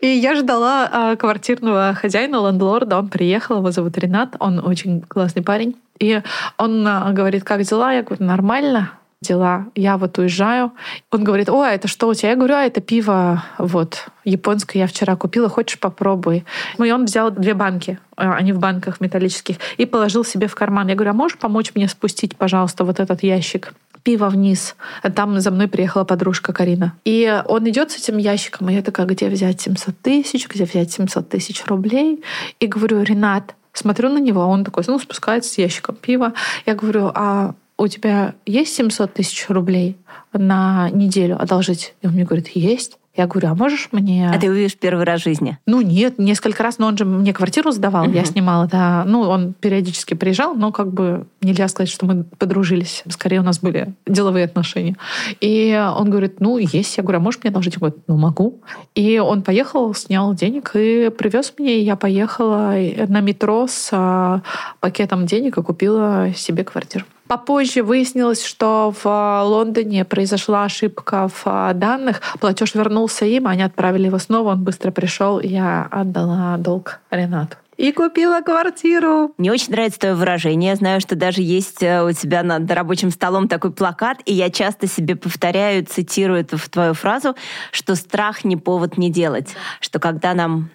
Speaker 1: И я ждала а, квартирного хозяина, лендлорда. Он приехал, его зовут Ренат, он очень классный парень. И он а, говорит, как дела? Я говорю, нормально дела. Я вот уезжаю. Он говорит, о, это что у тебя? Я говорю, а это пиво вот японское я вчера купила, хочешь попробуй. Ну и он взял две банки, а, они в банках металлических, и положил себе в карман. Я говорю, а можешь помочь мне спустить, пожалуйста, вот этот ящик? Пиво вниз. Там за мной приехала подружка Карина. И он идет с этим ящиком, и я такая, где взять 700 тысяч, где взять 700 тысяч рублей? И говорю, Ренат, смотрю на него, а он такой, ну, спускается с ящиком пива. Я говорю, а у тебя есть 700 тысяч рублей на неделю одолжить? И он мне говорит, есть. Я говорю, а можешь мне...
Speaker 2: А ты увидишь первый раз в жизни?
Speaker 1: Ну нет, несколько раз, но он же мне квартиру сдавал, угу. я снимала, да. Ну, он периодически приезжал, но как бы нельзя сказать, что мы подружились. Скорее у нас были деловые отношения. И он говорит, ну, есть. Я говорю, а можешь мне одолжить? Он говорит, ну, могу. И он поехал, снял денег и привез мне, и я поехала на метро с а, пакетом денег и купила себе квартиру. Попозже выяснилось, что в Лондоне произошла ошибка в а, данных. Платеж вернулся им, они отправили его снова, он быстро пришел, и я отдала долг Ренату и купила квартиру.
Speaker 2: Мне очень нравится твое выражение. Я знаю, что даже есть э, у тебя над рабочим столом такой плакат, и я часто себе повторяю, цитирую эту твою фразу, что страх не повод не делать. Что когда нам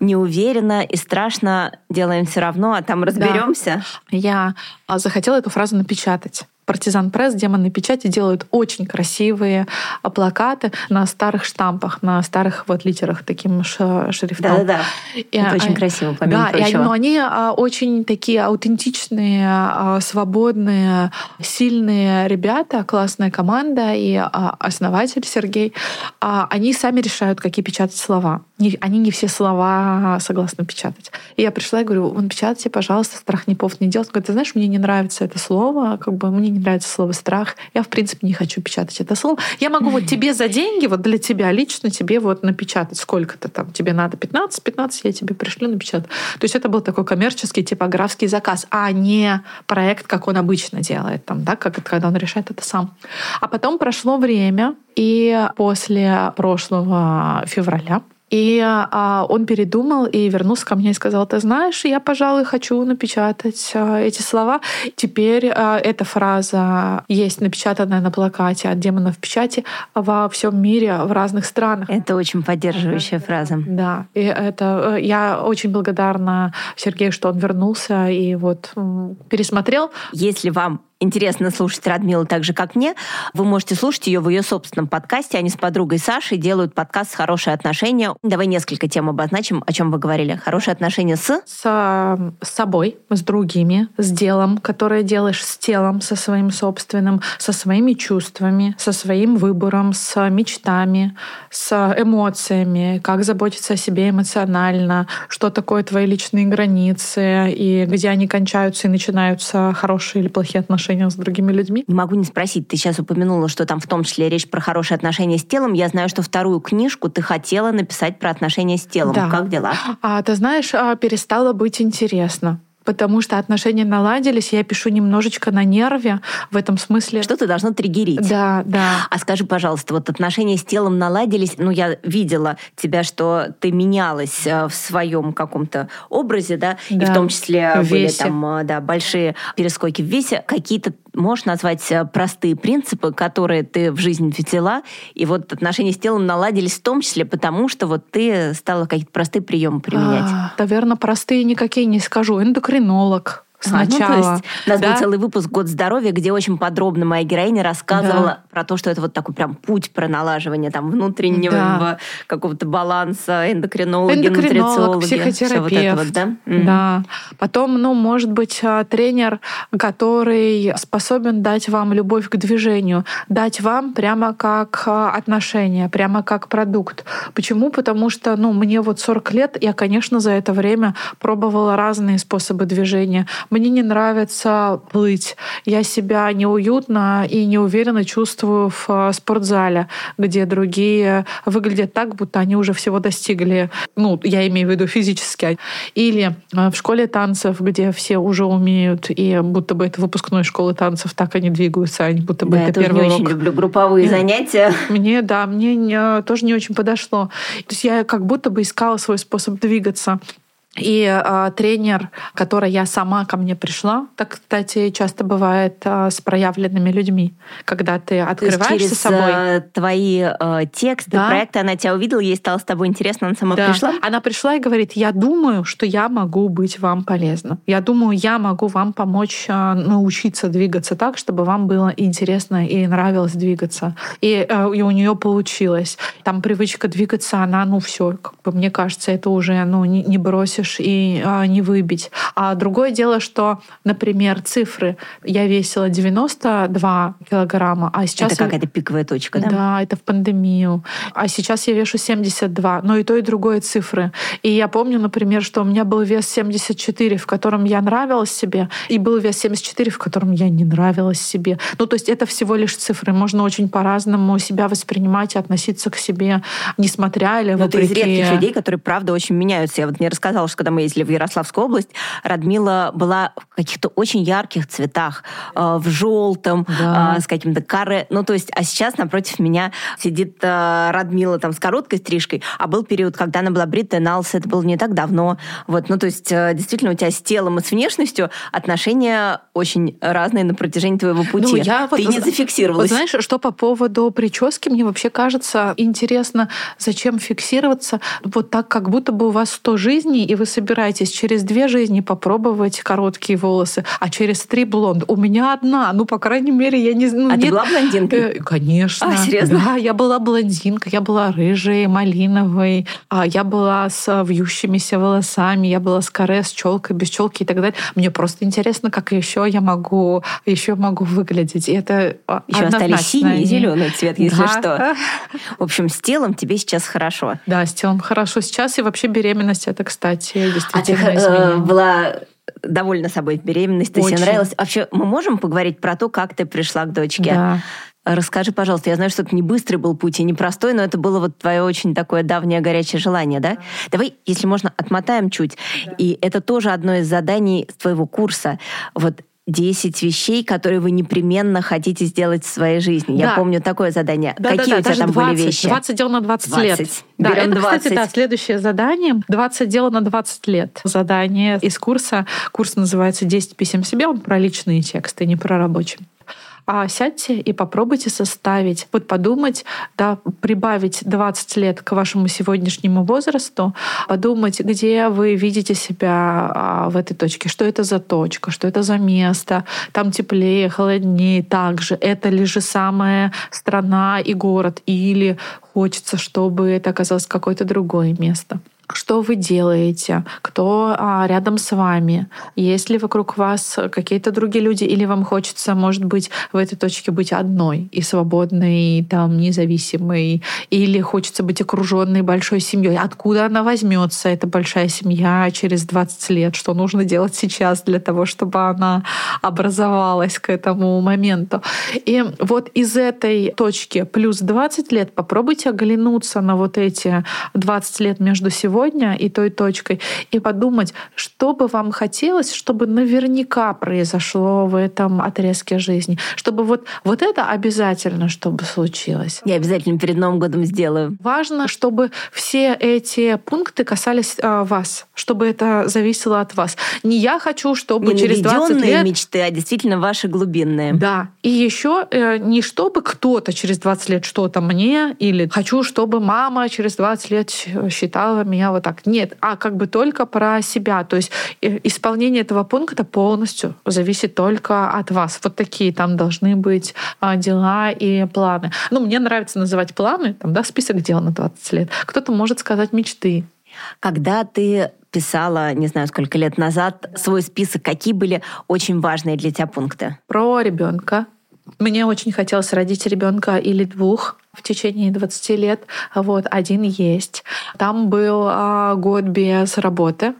Speaker 2: неуверенно и страшно делаем все равно, а там разберемся.
Speaker 1: Да. Я а, захотела эту фразу напечатать. Партизан Пресс, демоны печати делают очень красивые а, плакаты на старых штампах, на старых вот литерах таким шрифтом.
Speaker 2: Да-да-да. Это очень красиво, помимо
Speaker 1: Да, и они, но они а, очень такие аутентичные, свободные, сильные ребята, классная команда и основатель Сергей. Они сами решают, какие печатать слова. Не, они не все слова согласны печатать. И я пришла и говорю, он печатайте, пожалуйста, страх не повод не делать. Он говорит, ты знаешь, мне не нравится это слово, как бы мне не нравится слово страх. Я, в принципе, не хочу печатать это слово. Я могу вот тебе за деньги, вот для тебя лично тебе вот напечатать сколько-то там, тебе надо 15, 15, я тебе пришлю напечатать. То есть это был такой коммерческий типографский заказ, а не проект, как он обычно делает, там, да, как, когда он решает это сам. А потом прошло время, и после прошлого февраля и а, он передумал и вернулся ко мне и сказал, ты знаешь, я, пожалуй, хочу напечатать а, эти слова. Теперь а, эта фраза есть напечатанная на плакате от демонов в печати во всем мире, в разных странах.
Speaker 2: Это очень поддерживающая фраза.
Speaker 1: Да, и это э, я очень благодарна Сергею, что он вернулся и вот пересмотрел.
Speaker 2: Если вам интересно слушать Радмилу так же, как мне, вы можете слушать ее в ее собственном подкасте. Они с подругой Сашей делают подкаст «Хорошие отношения». Давай несколько тем обозначим, о чем вы говорили. Хорошие отношения с...
Speaker 1: С, с собой, с другими, с делом, которое делаешь с телом, со своим собственным, со своими чувствами, со своим выбором, с мечтами, с эмоциями, как заботиться о себе эмоционально, что такое твои личные границы, и где они кончаются и начинаются хорошие или плохие отношения отношениях с другими людьми.
Speaker 2: Не могу не спросить, ты сейчас упомянула, что там в том числе речь про хорошие отношения с телом. Я знаю, что вторую книжку ты хотела написать про отношения с телом. Да. Как дела?
Speaker 1: А, ты знаешь, а, перестало быть интересно потому что отношения наладились, я пишу немножечко на нерве в этом смысле.
Speaker 2: Что-то должно триггерить.
Speaker 1: Да, да.
Speaker 2: А скажи, пожалуйста, вот отношения с телом наладились, ну, я видела тебя, что ты менялась э, в своем каком-то образе, да, да. и в том числе в были весе. там, э, да, большие перескоки в весе. Какие-то можешь назвать э, простые принципы, которые ты в жизнь ввела, и вот отношения с телом наладились в том числе потому, что вот ты стала какие-то простые приемы применять? А,
Speaker 1: наверное, простые никакие не скажу. Эндокринолог, сначала. Ну, то есть
Speaker 2: у нас да? был целый выпуск «Год здоровья», где очень подробно моя героиня рассказывала да. про то, что это вот такой прям путь про налаживание там внутреннего да. какого-то баланса, эндокринологи,
Speaker 1: Эндокринолог, нутрициологи. психотерапевт. Вот это вот, да? да. Потом, ну, может быть, а, тренер, который способен дать вам любовь к движению, дать вам прямо как а, отношение, прямо как продукт. Почему? Потому что, ну, мне вот 40 лет, я, конечно, за это время пробовала разные способы движения мне не нравится плыть. Я себя неуютно и неуверенно чувствую в э, спортзале, где другие выглядят так, будто они уже всего достигли. Ну, я имею в виду физически. Или э, в школе танцев, где все уже умеют, и будто бы это выпускной школы танцев, так они двигаются, они будто бы
Speaker 2: да,
Speaker 1: это
Speaker 2: первый урок. очень люблю групповые и занятия.
Speaker 1: Мне, да, мне не, тоже не очень подошло. То есть я как будто бы искала свой способ двигаться. И э, тренер, которой я сама ко мне пришла, так, кстати, часто бывает э, с проявленными людьми, когда ты открываешься
Speaker 2: через,
Speaker 1: собой.
Speaker 2: Э, твои э, тексты, да. проекты, она тебя увидела, ей стало с тобой интересно, она сама да. пришла?
Speaker 1: Она пришла и говорит, я думаю, что я могу быть вам полезна. Я думаю, я могу вам помочь э, научиться двигаться так, чтобы вам было интересно и нравилось двигаться. И, э, и у нее получилось. Там привычка двигаться, она, ну все, как бы мне кажется, это уже ну, не, не бросишь выбьешь и а, не выбить. А другое дело, что, например, цифры. Я весила 92 килограмма, а сейчас...
Speaker 2: Это какая-то пиковая точка, да?
Speaker 1: Да, это в пандемию. А сейчас я вешу 72. Но и то, и другое цифры. И я помню, например, что у меня был вес 74, в котором я нравилась себе, и был вес 74, в котором я не нравилась себе. Ну, то есть это всего лишь цифры. Можно очень по-разному себя воспринимать и относиться к себе, несмотря или
Speaker 2: вопреки... Но ты из редких людей, которые, правда, очень меняются. Я вот не рассказала, что когда мы ездили в Ярославскую область, Радмила была в каких-то очень ярких цветах, э, в желтом, да. Э, с каким-то каре. Ну, то есть, а сейчас напротив меня сидит э, Радмила там с короткой стрижкой, а был период, когда она была бритая на это было не так давно. Вот, ну, то есть, действительно, у тебя с телом и с внешностью отношения очень разные на протяжении твоего пути. Ну, я Ты вот, не зафиксировалась.
Speaker 1: Вот знаешь, что по поводу прически, мне вообще кажется интересно, зачем фиксироваться вот так, как будто бы у вас 100 жизней, и вы собираетесь через две жизни попробовать короткие волосы, а через три блонд. У меня одна, ну, по крайней мере, я не знаю. Ну,
Speaker 2: а
Speaker 1: нет.
Speaker 2: ты была блондинкой? Э,
Speaker 1: конечно.
Speaker 2: А, серьезно?
Speaker 1: Да, я была блондинка, я была рыжей, малиновой, а я была с вьющимися волосами, я была с каре, с челкой, без челки и так далее. Мне просто интересно, как еще я могу, еще могу выглядеть. И это
Speaker 2: еще остались синий и зеленый цвет, если да. что. В общем, с телом тебе сейчас хорошо.
Speaker 1: Да, с телом хорошо сейчас и вообще беременность это, кстати, действительно
Speaker 2: а ты э, была довольна собой в беременности, ты
Speaker 1: Очень.
Speaker 2: себе нравилась. Вообще, мы можем поговорить про то, как ты пришла к дочке?
Speaker 1: Да.
Speaker 2: Расскажи, пожалуйста, я знаю, что это не быстрый был путь и непростой, но это было вот твое очень такое давнее горячее желание, да? да. Давай, если можно, отмотаем чуть. Да. И это тоже одно из заданий твоего курса. Вот 10 вещей, которые вы непременно хотите сделать в своей жизни. Да. Я помню такое задание.
Speaker 1: Да,
Speaker 2: Какие
Speaker 1: да,
Speaker 2: у тебя там
Speaker 1: 20,
Speaker 2: были вещи?
Speaker 1: 20 дел на 20,
Speaker 2: 20.
Speaker 1: лет. Да,
Speaker 2: Берем
Speaker 1: это,
Speaker 2: 20.
Speaker 1: кстати, да, следующее задание. 20 дел на 20 лет. Задание из курса. Курс называется «10 писем себе». Он про личные тексты, не про рабочие а сядьте и попробуйте составить, вот подумать, да, прибавить 20 лет к вашему сегодняшнему возрасту, подумать, где вы видите себя а, в этой точке, что это за точка, что это за место, там теплее, холоднее, также это ли же самая страна и город, или хочется, чтобы это оказалось какое-то другое место что вы делаете, кто а, рядом с вами, есть ли вокруг вас какие-то другие люди, или вам хочется, может быть, в этой точке быть одной и свободной, и, там, независимой, или хочется быть окруженной большой семьей. Откуда она возьмется, эта большая семья через 20 лет? Что нужно делать сейчас для того, чтобы она образовалась к этому моменту? И вот из этой точки плюс 20 лет попробуйте оглянуться на вот эти 20 лет между сегодня и той точкой, и подумать, что бы вам хотелось, чтобы наверняка произошло в этом отрезке жизни, чтобы вот, вот это обязательно, чтобы случилось.
Speaker 2: Я обязательно перед Новым годом сделаю.
Speaker 1: Важно, чтобы все эти пункты касались э, вас, чтобы это зависело от вас. Не я хочу, чтобы
Speaker 2: не
Speaker 1: через 20 лет...
Speaker 2: мечты, а действительно ваши глубинные.
Speaker 1: Да. И еще э, не чтобы кто-то через 20 лет что-то мне, или хочу, чтобы мама через 20 лет считала меня вот так. Нет, а как бы только про себя. То есть э, исполнение этого пункта полностью зависит только от вас. Вот такие там должны быть а, дела и планы. Ну, мне нравится называть планы, там, да, список дел на 20 лет. Кто-то может сказать мечты.
Speaker 2: Когда ты писала, не знаю, сколько лет назад, свой список, какие были очень важные для тебя пункты?
Speaker 1: Про ребенка. Мне очень хотелось родить ребенка или двух в течение 20 лет. Вот, один есть. Там был а, год без работы.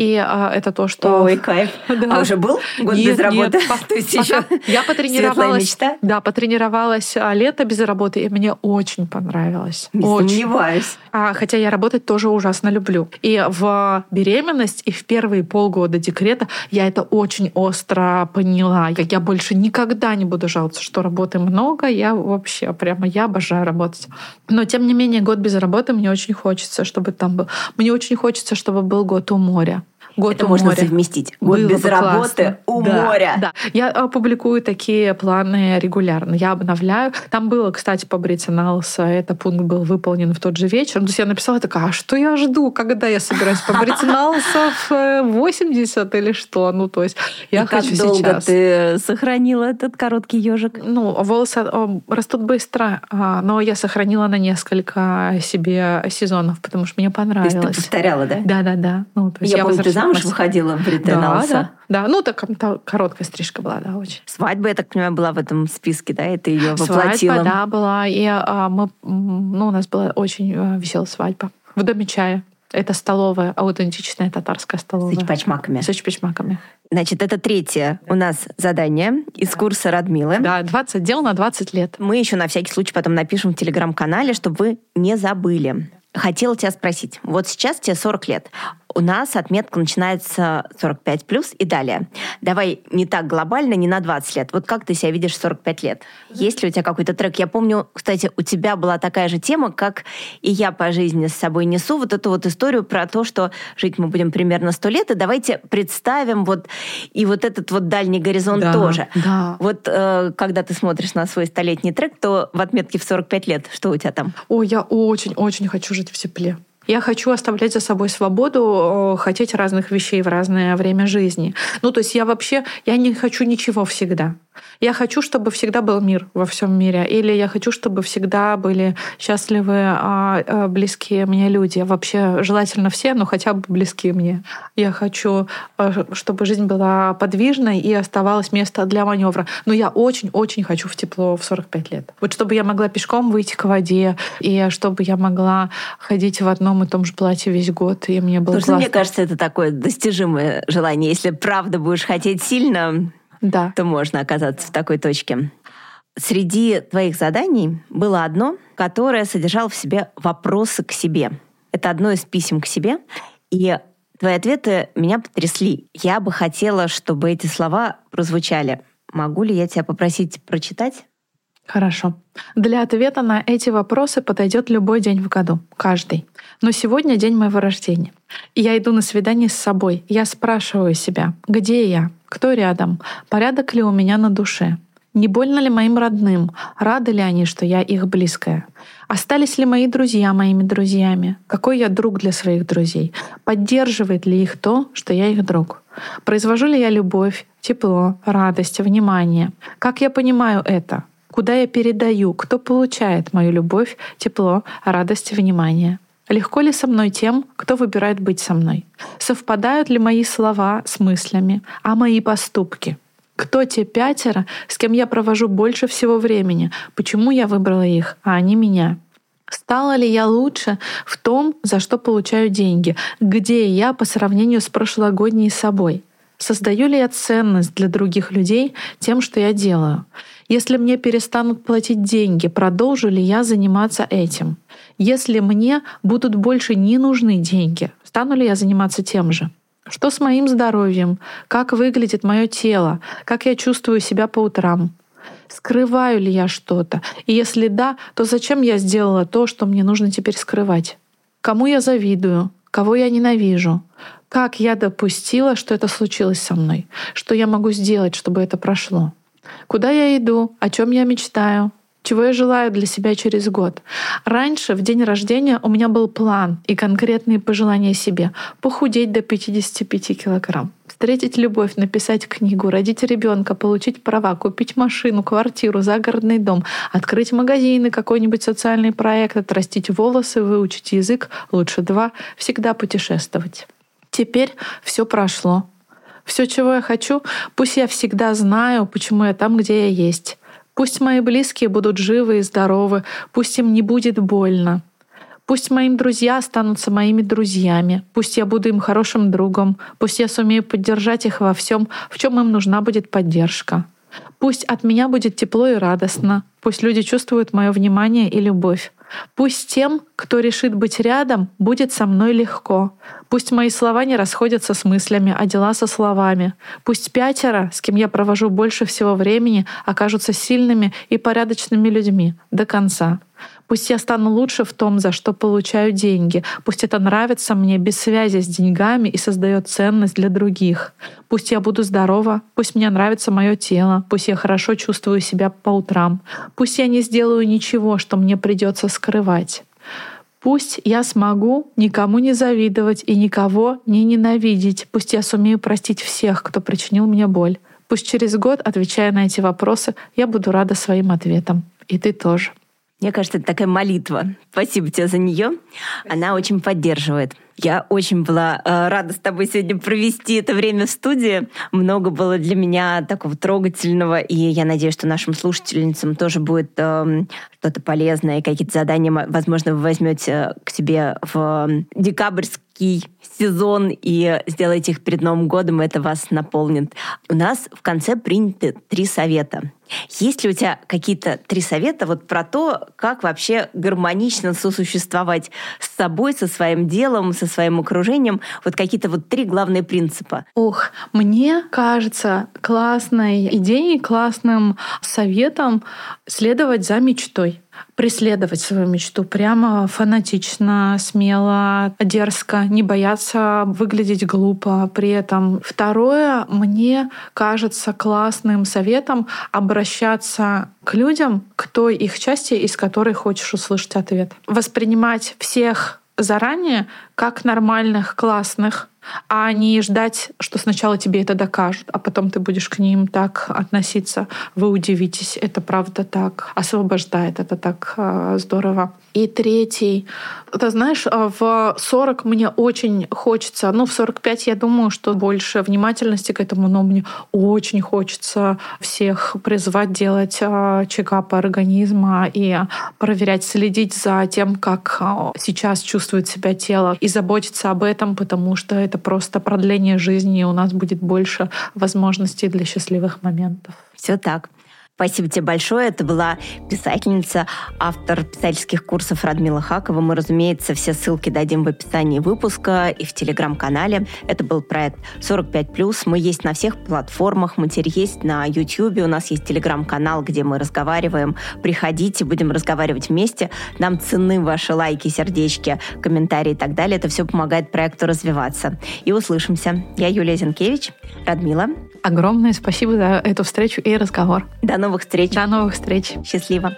Speaker 1: И а, это то, что...
Speaker 2: Ой, кайф. [LAUGHS] Да. А уже был год
Speaker 1: нет,
Speaker 2: без работы?
Speaker 1: Нет, [LAUGHS]
Speaker 2: есть еще
Speaker 1: я потренировалась. Мечта? Да, потренировалась а, лето без работы, и мне очень понравилось.
Speaker 2: Не
Speaker 1: очень.
Speaker 2: сомневаюсь.
Speaker 1: А, хотя я работать тоже ужасно люблю. И в беременность, и в первые полгода декрета я это очень остро поняла. Как я больше никогда не буду жаловаться, что работы много. Я вообще прямо, я обожаю работать. Но, тем не менее, год без работы мне очень хочется, чтобы там был. Мне очень хочется, чтобы был год у моря. Год
Speaker 2: это
Speaker 1: у
Speaker 2: можно
Speaker 1: моря.
Speaker 2: совместить. Год
Speaker 1: Было
Speaker 2: без работы
Speaker 1: классно.
Speaker 2: у
Speaker 1: да,
Speaker 2: моря.
Speaker 1: Да. Я а, публикую такие планы регулярно. Я обновляю. Там было, кстати, побриться на лысо. Это пункт был выполнен в тот же вечер. Ну, то есть я написала такая, а что я жду, когда я собираюсь побриться на лысо в 80 или что? Ну, то есть я
Speaker 2: И
Speaker 1: хочу
Speaker 2: как долго
Speaker 1: сейчас.
Speaker 2: ты сохранила этот короткий ежик?
Speaker 1: Ну, волосы о, растут быстро, а, но я сохранила на несколько себе сезонов, потому что мне
Speaker 2: То есть
Speaker 1: понравилось.
Speaker 2: ты повторяла, да?
Speaker 1: Да, да, да. Ну, то есть
Speaker 2: Я, помню, ты замуж выходила в
Speaker 1: Да, да, да. Ну, так короткая стрижка была, да, очень.
Speaker 2: Свадьба, я так понимаю, была в этом списке, да, и ты ее воплотила.
Speaker 1: Свадьба, да, была. И а, мы, ну, у нас была очень а, веселая свадьба в доме чая. Это столовая, аутентичная татарская столовая.
Speaker 2: С чпачмаками.
Speaker 1: С чпачмаками.
Speaker 2: Значит, это третье у нас задание из курса Радмилы.
Speaker 1: Да, 20 дел на 20 лет.
Speaker 2: Мы еще на всякий случай потом напишем в телеграм-канале, чтобы вы не забыли. Хотела тебя спросить. Вот сейчас тебе 40 лет. У нас отметка начинается 45 плюс и далее. Давай не так глобально, не на 20 лет. Вот как ты себя видишь в 45 лет? Есть ли у тебя какой-то трек? Я помню, кстати, у тебя была такая же тема, как и я по жизни с собой несу, вот эту вот историю про то, что жить мы будем примерно 100 лет, и давайте представим вот и вот этот вот дальний горизонт
Speaker 1: Да,
Speaker 2: тоже.
Speaker 1: да.
Speaker 2: Вот э, когда ты смотришь на свой столетний трек, то в отметке в 45 лет, что у тебя там?
Speaker 1: Ой, я очень-очень хочу жить в тепле. Я хочу оставлять за собой свободу, хотеть разных вещей в разное время жизни. Ну, то есть я вообще, я не хочу ничего всегда. Я хочу, чтобы всегда был мир во всем мире, или я хочу, чтобы всегда были счастливы а, а, близкие мне люди. Вообще желательно все, но хотя бы близкие мне. Я хочу, а, чтобы жизнь была подвижной и оставалось место для маневра. Но я очень-очень хочу в тепло в 45 лет. Вот чтобы я могла пешком выйти к воде, и чтобы я могла ходить в одном и том же платье весь год, и мне было
Speaker 2: Слушай,
Speaker 1: классно.
Speaker 2: мне кажется, это такое достижимое желание. Если правда будешь хотеть сильно,
Speaker 1: да.
Speaker 2: то можно оказаться в такой точке. Среди твоих заданий было одно, которое содержало в себе вопросы к себе. Это одно из писем к себе. И твои ответы меня потрясли. Я бы хотела, чтобы эти слова прозвучали. Могу ли я тебя попросить прочитать?
Speaker 1: Хорошо. Для ответа на эти вопросы подойдет любой день в году, каждый. Но сегодня день моего рождения. И я иду на свидание с собой. Я спрашиваю себя, где я, кто рядом, порядок ли у меня на душе, не больно ли моим родным, рады ли они, что я их близкая, остались ли мои друзья моими друзьями, какой я друг для своих друзей, поддерживает ли их то, что я их друг, произвожу ли я любовь, тепло, радость, внимание, как я понимаю это, куда я передаю, кто получает мою любовь, тепло, радость, внимание. Легко ли со мной тем, кто выбирает быть со мной? Совпадают ли мои слова с мыслями, а мои поступки? Кто те пятеро, с кем я провожу больше всего времени? Почему я выбрала их, а они меня? Стала ли я лучше в том, за что получаю деньги? Где я по сравнению с прошлогодней собой? Создаю ли я ценность для других людей тем, что я делаю? Если мне перестанут платить деньги, продолжу ли я заниматься этим? Если мне будут больше не нужны деньги, стану ли я заниматься тем же? Что с моим здоровьем? Как выглядит мое тело? Как я чувствую себя по утрам? Скрываю ли я что-то? И если да, то зачем я сделала то, что мне нужно теперь скрывать? Кому я завидую? Кого я ненавижу? Как я допустила, что это случилось со мной? Что я могу сделать, чтобы это прошло? Куда я иду? О чем я мечтаю? Чего я желаю для себя через год? Раньше, в день рождения, у меня был план и конкретные пожелания себе. Похудеть до 55 килограмм, встретить любовь, написать книгу, родить ребенка, получить права, купить машину, квартиру, загородный дом, открыть магазины, какой-нибудь социальный проект, отрастить волосы, выучить язык, лучше два, всегда путешествовать. Теперь все прошло. Все, чего я хочу, пусть я всегда знаю, почему я там, где я есть. Пусть мои близкие будут живы и здоровы, пусть им не будет больно. Пусть моим друзья останутся моими друзьями, пусть я буду им хорошим другом, пусть я сумею поддержать их во всем, в чем им нужна будет поддержка. Пусть от меня будет тепло и радостно, пусть люди чувствуют мое внимание и любовь. Пусть тем, кто решит быть рядом, будет со мной легко. Пусть мои слова не расходятся с мыслями, а дела со словами. Пусть пятеро, с кем я провожу больше всего времени, окажутся сильными и порядочными людьми до конца. Пусть я стану лучше в том, за что получаю деньги. Пусть это нравится мне без связи с деньгами и создает ценность для других. Пусть я буду здорова, пусть мне нравится мое тело, пусть я хорошо чувствую себя по утрам. Пусть я не сделаю ничего, что мне придется скрывать. Пусть я смогу никому не завидовать и никого не ненавидеть. Пусть я сумею простить всех, кто причинил мне боль. Пусть через год, отвечая на эти вопросы, я буду рада своим ответам. И ты тоже.
Speaker 2: Мне кажется, это такая молитва. Спасибо тебе за нее. Она очень поддерживает. Я очень была э, рада с тобой сегодня провести это время в студии. Много было для меня такого трогательного, и я надеюсь, что нашим слушательницам тоже будет э, что-то полезное, какие-то задания, возможно, вы возьмете к себе в декабрьский сезон и сделаете их перед Новым годом, и это вас наполнит. У нас в конце приняты три совета. Есть ли у тебя какие-то три совета вот про то, как вообще гармонично сосуществовать с собой, со своим делом, со своим окружением? Вот какие-то вот три главные принципа.
Speaker 1: Ох, мне кажется классной идеей, классным советом следовать за мечтой преследовать свою мечту прямо фанатично, смело, дерзко, не бояться выглядеть глупо при этом. Второе, мне кажется классным советом обращаться к людям, к той их части, из которой хочешь услышать ответ. Воспринимать всех заранее как нормальных, классных, а не ждать, что сначала тебе это докажут, а потом ты будешь к ним так относиться. Вы удивитесь, это правда так. Освобождает, это так э, здорово. И третий. Ты знаешь, а, в 40 мне очень хочется, ну, в 45 я думаю, что больше внимательности к этому, но мне очень хочется всех призвать делать а, чекапы организма и проверять, следить за тем, как а, сейчас чувствует себя тело и заботиться об этом, потому что это просто продление жизни, и у нас будет больше возможностей для счастливых моментов.
Speaker 2: Все так. Спасибо тебе большое. Это была писательница, автор писательских курсов Радмила Хакова. Мы, разумеется, все ссылки дадим в описании выпуска и в телеграм-канале. Это был проект 45+. Мы есть на всех платформах. Мы теперь есть на YouTube. У нас есть телеграм-канал, где мы разговариваем. Приходите, будем разговаривать вместе. Нам цены ваши лайки, сердечки, комментарии и так далее. Это все помогает проекту развиваться. И услышимся. Я Юлия Зинкевич. Радмила.
Speaker 1: Огромное спасибо за эту встречу и разговор.
Speaker 2: До новых встреч.
Speaker 1: До новых встреч.
Speaker 2: Счастливо.